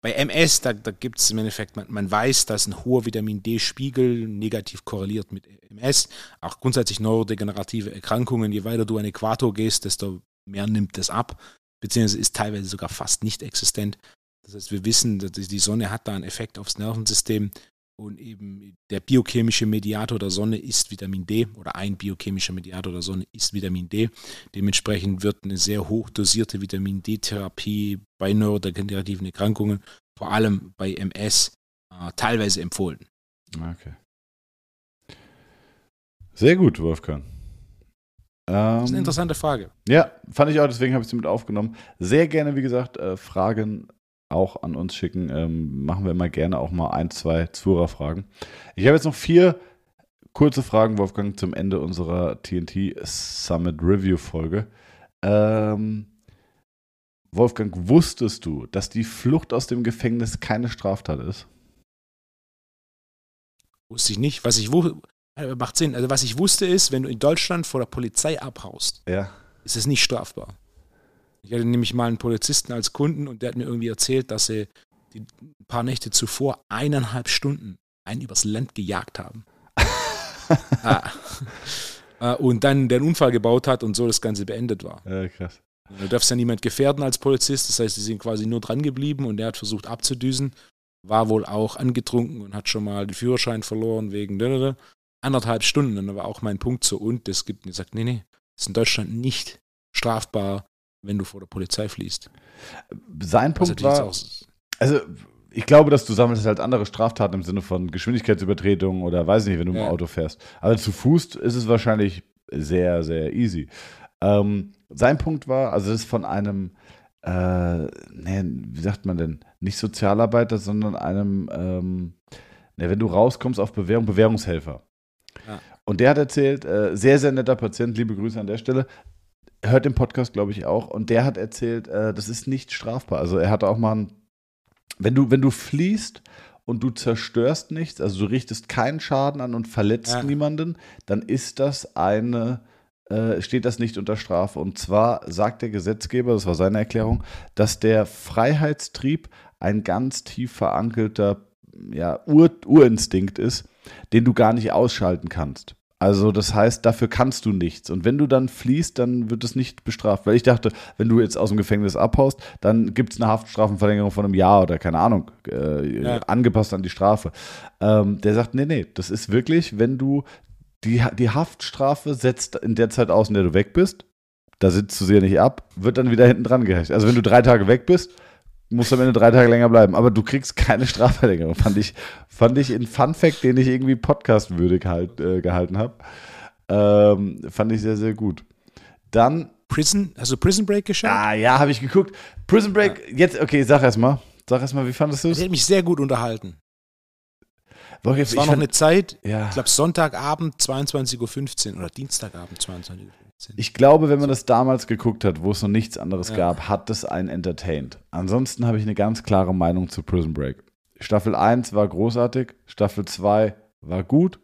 bei MS, da, da gibt es im Endeffekt, man, man weiß, dass ein hoher Vitamin D-Spiegel negativ korreliert mit MS. Auch grundsätzlich neurodegenerative Erkrankungen, je weiter du an Äquator gehst, desto mehr nimmt es ab, beziehungsweise ist teilweise sogar fast nicht existent. Das heißt, wir wissen, dass die Sonne hat da einen Effekt aufs Nervensystem und eben der biochemische Mediator der Sonne ist Vitamin D oder ein biochemischer Mediator der Sonne ist Vitamin D. Dementsprechend wird eine sehr hoch dosierte Vitamin D-Therapie bei neurodegenerativen Erkrankungen, vor allem bei MS, äh, teilweise empfohlen. Okay. Sehr gut, Wolfgang. Das ist eine Ähm, interessante Frage. Ja, fand ich auch, deswegen habe ich sie mit aufgenommen. Sehr gerne, wie gesagt, äh, Fragen auch an uns schicken. Ähm, machen wir immer gerne auch mal ein, zwei Zuhörerfragen. Ich habe jetzt noch vier kurze Fragen, Wolfgang, zum Ende unserer TNT Summit Review Folge. Ähm, Wolfgang, wusstest du, dass die Flucht aus dem Gefängnis keine Straftat ist? Wusste ich nicht. Was ich wusste, macht Sinn. Also was ich wusste ist, wenn du in Deutschland vor der Polizei abhaust, Ja. ist es nicht strafbar. Ich hatte nämlich mal einen Polizisten als Kunden und der hat mir irgendwie erzählt, dass sie die, ein paar Nächte zuvor eineinhalb Stunden einen übers Land gejagt haben. [LAUGHS] ah. Äh, und dann den Unfall gebaut hat und so das Ganze beendet war. Ja, krass. Du darfst ja niemand gefährden als Polizist, das heißt, sie sind quasi nur dran geblieben und der hat versucht abzudüsen, war wohl auch angetrunken und hat schon mal den Führerschein verloren wegen anderthalb Stunden. Und da war auch mein Punkt so, und es gibt gesagt, nee, nee, das ist in Deutschland nicht strafbar, wenn du vor der Polizei fließt. Sein Was Punkt war, Also, ich glaube, dass du sammelst halt andere Straftaten im Sinne von Geschwindigkeitsübertretung oder weiß nicht, wenn du im Ja. Auto fährst. Aber zu Fuß ist es wahrscheinlich sehr, sehr easy. Ähm, sein Punkt war, also das ist von einem, äh, nee, wie sagt man denn, nicht Sozialarbeiter, sondern einem, ähm, ne, wenn du rauskommst auf Bewährung, Bewährungshelfer. Ja. Und der hat erzählt, äh, sehr, sehr netter Patient, liebe Grüße an der Stelle, hört den Podcast, glaube ich, auch. Und der hat erzählt, äh, das ist nicht strafbar. Also er hatte auch mal ein wenn du, wenn du fliehst und du zerstörst nichts, also du richtest keinen Schaden an und verletzt Ja. niemanden, dann ist das eine, äh, steht das nicht unter Strafe. Und zwar sagt der Gesetzgeber, das war seine Erklärung, dass der Freiheitstrieb ein ganz tief verankerter ja, Ur Urinstinkt ist, den du gar nicht ausschalten kannst. Also das heißt, dafür kannst du nichts. Und wenn du dann fliehst, dann wird es nicht bestraft. Weil ich dachte, wenn du jetzt aus dem Gefängnis abhaust, dann gibt es eine Haftstrafenverlängerung von einem Jahr oder keine Ahnung, äh, Ja. angepasst an die Strafe. Ähm, der sagt, nee, nee, das ist wirklich, wenn du die, die Haftstrafe setzt in der Zeit aus, in der du weg bist, da sitzt du sie ja nicht ab, wird dann wieder hinten dran gerechnet. Also wenn du drei Tage weg bist, musst am Ende drei Tage länger bleiben. Aber du kriegst keine [LAUGHS] Strafverlängerung. Fand ich, fand ich ein Fun Fact, den ich irgendwie podcastwürdig halt, äh, gehalten habe. Ähm, fand ich sehr, sehr gut. Dann, Prison, hast du Prison Break geschaut? ah ja, habe ich geguckt. Prison Break, jetzt, okay, sag erst mal. Sag erst mal, wie fandest du es? hat mich sehr gut unterhalten. Wolfgang, Es ich war noch fand- eine Zeit, ja. ich glaube Sonntagabend 22.15 Uhr oder Dienstagabend 22.15 Uhr. Sind. Ich glaube, wenn man das damals geguckt hat, wo es noch nichts anderes Ja. gab, hat das einen entertained. Ansonsten habe ich eine ganz klare Meinung zu Prison Break. Staffel 1 war großartig, Staffel 2 war gut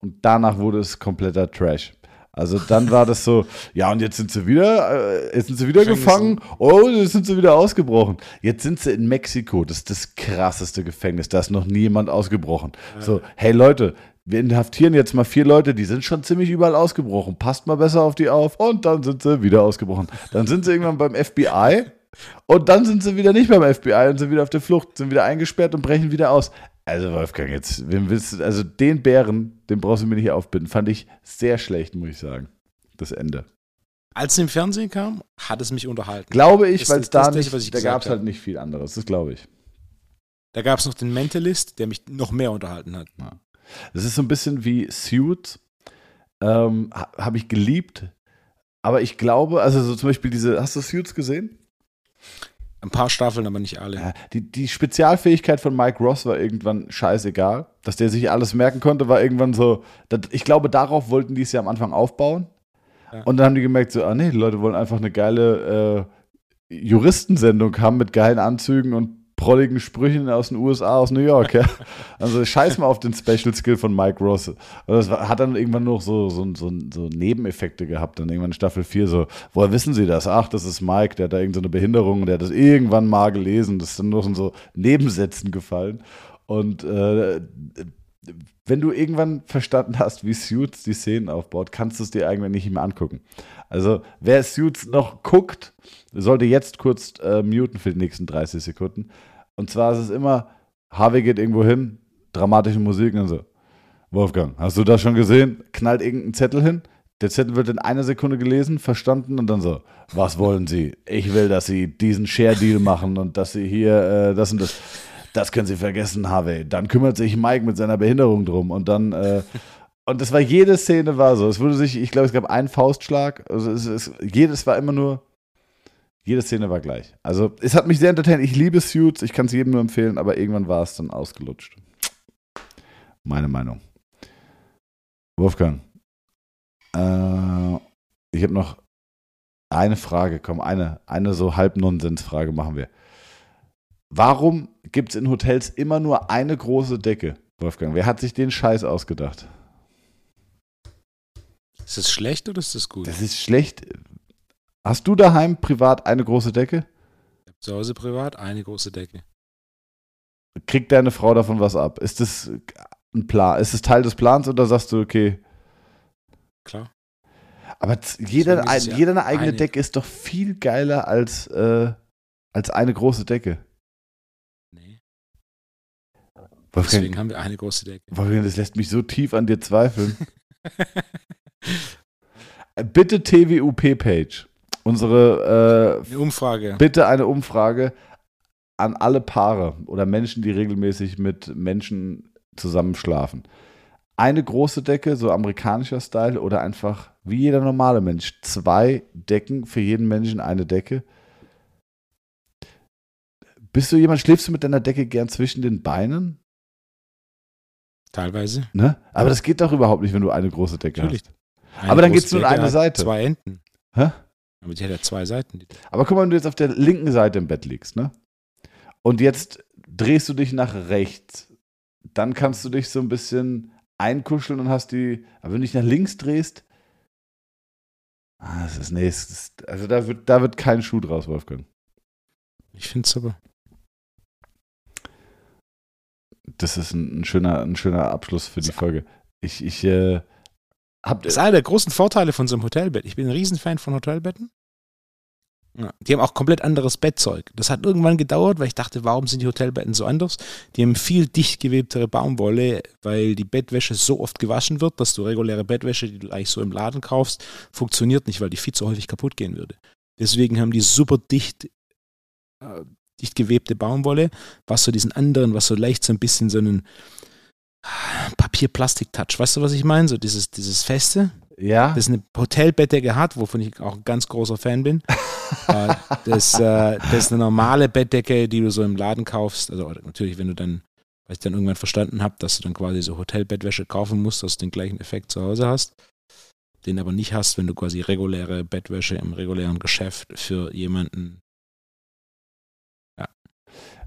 und danach wurde es kompletter Trash. Also dann war das so, [LAUGHS] ja und jetzt sind sie wieder, äh, jetzt sind sie wieder gefangen, oh, jetzt sind sie wieder ausgebrochen. Jetzt sind sie in Mexiko, das ist das krasseste Gefängnis, da ist noch nie jemand ausgebrochen. So, hey Leute, wir inhaftieren jetzt mal vier Leute, die sind schon ziemlich überall ausgebrochen. Passt mal besser auf die auf und dann sind sie wieder ausgebrochen. Dann sind sie irgendwann beim FBI und dann sind sie wieder nicht beim FBI und sind wieder auf der Flucht, sind wieder eingesperrt und brechen wieder aus. Also Wolfgang, jetzt, wem willst du, also den Bären, den brauchst du mir nicht aufbinden, fand ich sehr schlecht, muss ich sagen. Das Ende. Als es im Fernsehen kam, hat es mich unterhalten. Glaube ich, weil es da nicht, was ich da gab es halt nicht viel anderes, das glaube ich. Da gab es noch den Mentalist, der mich noch mehr unterhalten hat. Das ist so ein bisschen wie Suits. Ähm, ha- Habe ich geliebt. Aber ich glaube, also so zum Beispiel diese, hast du Suits gesehen? Ein paar Staffeln, aber nicht alle. Ja, die, die Spezialfähigkeit von Mike Ross war irgendwann scheißegal. Dass der sich alles merken konnte, war irgendwann so. Ich glaube, darauf wollten die es ja am Anfang aufbauen. Ja. Und dann haben die gemerkt, so, ah nee, die Leute wollen einfach eine geile äh, Juristensendung haben mit geilen Anzügen und prolligen Sprüchen aus den USA, aus New York. Ja. Also scheiß mal auf den Special Skill von Mike Ross. Und das hat dann irgendwann noch so, so, so, so Nebeneffekte gehabt, dann irgendwann Staffel 4 so, woher wissen Sie das? Ach, das ist Mike, der hat da irgendeine so Behinderung, der hat das irgendwann mal gelesen, das ist dann noch in so Nebensätzen gefallen. Und äh, wenn du irgendwann verstanden hast, wie Suits die Szenen aufbaut, kannst du es dir eigentlich nicht mehr angucken. Also, wer Suits noch guckt, sollte jetzt kurz äh, muten für die nächsten 30 Sekunden. Und zwar ist es immer, Harvey geht irgendwo hin, dramatische Musik und so, Wolfgang, hast du das schon gesehen? Knallt irgendein Zettel hin. Der Zettel wird in einer Sekunde gelesen, verstanden und dann so, was wollen Sie? Ich will, dass Sie diesen Share-Deal machen und dass Sie hier äh, das und das. Das können Sie vergessen, Harvey. Dann kümmert sich Mike mit seiner Behinderung drum und dann äh, und das war jede Szene war so. Es wurde sich, ich glaube, es gab einen Faustschlag. Also es, es, jedes war immer nur, jede Szene war gleich. Also es hat mich sehr entertained. Ich liebe Suits, ich kann es jedem nur empfehlen, aber irgendwann war es dann ausgelutscht. Meine Meinung. Wolfgang, äh, ich habe noch eine Frage. Komm, eine, eine so Halbnonsensfrage machen wir. Warum gibt es in Hotels immer nur eine große Decke? Wolfgang, wer hat sich den Scheiß ausgedacht? Ist das schlecht oder ist das gut? Das ist schlecht. Hast du daheim privat eine große Decke? Zu Hause privat eine große Decke. Kriegt deine Frau davon was ab? Ist das ein Plan? Ist es Teil des Plans oder sagst du, okay, Klar. aber jeder, ein, jeder eine eigene eine. Decke ist doch viel geiler als, äh, als eine große Decke. Nee. Wolfgang, Deswegen haben wir eine große Decke. Wolfgang, das lässt mich so tief an dir zweifeln. [LAUGHS] Äh, Bitte TWUP-Page. Unsere äh, Eine Umfrage. bitte eine Umfrage an alle Paare oder Menschen, die regelmäßig mit Menschen zusammenschlafen. Eine große Decke, so amerikanischer Style, oder einfach wie jeder normale Mensch. Zwei Decken für jeden Menschen eine Decke. Bist du jemand, schläfst du mit deiner Decke gern zwischen den Beinen? Teilweise. Ne? Aber das geht doch überhaupt nicht, wenn du eine große Decke Natürlich. hast. Eine Aber dann große geht's nur Decke eine Seite. Zwei Enden. Hä? Aber die hat ja zwei Seiten. Aber guck mal, wenn du jetzt auf der linken Seite im Bett liegst, ne? Und jetzt drehst du dich nach rechts. Dann kannst du dich so ein bisschen einkuscheln und hast die. Aber wenn du dich nach links drehst. Ah, das ist, nee, es ist, also da wird, da wird kein Schuh draus, Wolfgang. Ich finde es aber. Das ist ein, ein, schöner, ein schöner Abschluss für die Folge. Ich, ich, äh, hab, Das ist einer der großen Vorteile von so einem Hotelbett. Ich bin ein Riesenfan von Hotelbetten. Ja, die haben auch komplett anderes Bettzeug. Das hat irgendwann gedauert, weil ich dachte, warum sind die Hotelbetten so anders? Die haben viel dicht gewebtere Baumwolle, weil die Bettwäsche so oft gewaschen wird, dass du reguläre Bettwäsche, die du eigentlich so im Laden kaufst, funktioniert nicht, weil die viel zu häufig kaputt gehen würde. Deswegen haben die super dicht, äh, dicht gewebte Baumwolle, was so diesen anderen, was so leicht so ein bisschen so einen Papier-Plastik-Touch. Weißt du, was ich meine? So dieses, dieses Feste ja, das eine Hotelbettdecke hat, wovon ich auch ein ganz großer Fan bin. [LAUGHS] Äh, das, äh, das ist eine normale Bettdecke, die du so im Laden kaufst. Also natürlich, wenn du dann, weil ich dann irgendwann verstanden habe, dass du dann quasi so Hotelbettwäsche kaufen musst, dass du den gleichen Effekt zu Hause hast. den aber nicht hast, wenn du quasi reguläre Bettwäsche im regulären Geschäft für jemanden. Ja.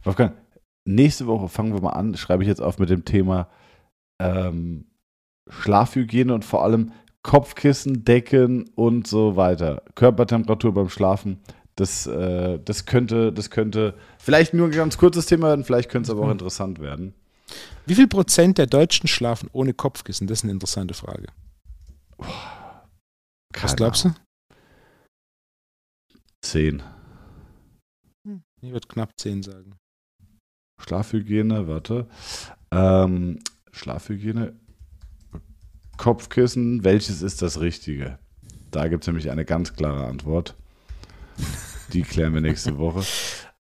Wolfgang, nächste Woche fangen wir mal an, schreibe ich jetzt auf mit dem Thema ähm, Schlafhygiene und vor allem Kopfkissen, Decken und so weiter. Körpertemperatur beim Schlafen. Das, äh, das, könnte, das könnte vielleicht nur ein ganz kurzes Thema werden, vielleicht könnte es aber auch mhm. interessant werden. Wie viel Prozent der Deutschen schlafen ohne Kopfkissen? Das ist eine interessante Frage. Was glaubst du? Zehn. Hm, ich würde knapp zehn sagen. Schlafhygiene, warte. Ähm, Schlafhygiene. Kopfkissen, welches ist das Richtige? Da gibt es nämlich eine ganz klare Antwort. Die klären wir nächste Woche. [LAUGHS]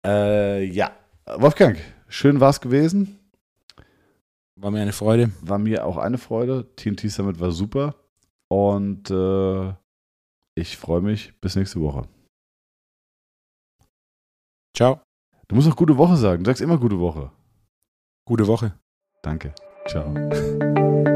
Äh, ja, Wolfgang, schön war es gewesen. War mir eine Freude. War mir auch eine Freude. TNT Summit war super. Und äh, ich freue mich. Bis nächste Woche. Ciao. Du musst auch gute Woche sagen. Du sagst immer gute Woche. Gute Woche. Danke. Ciao.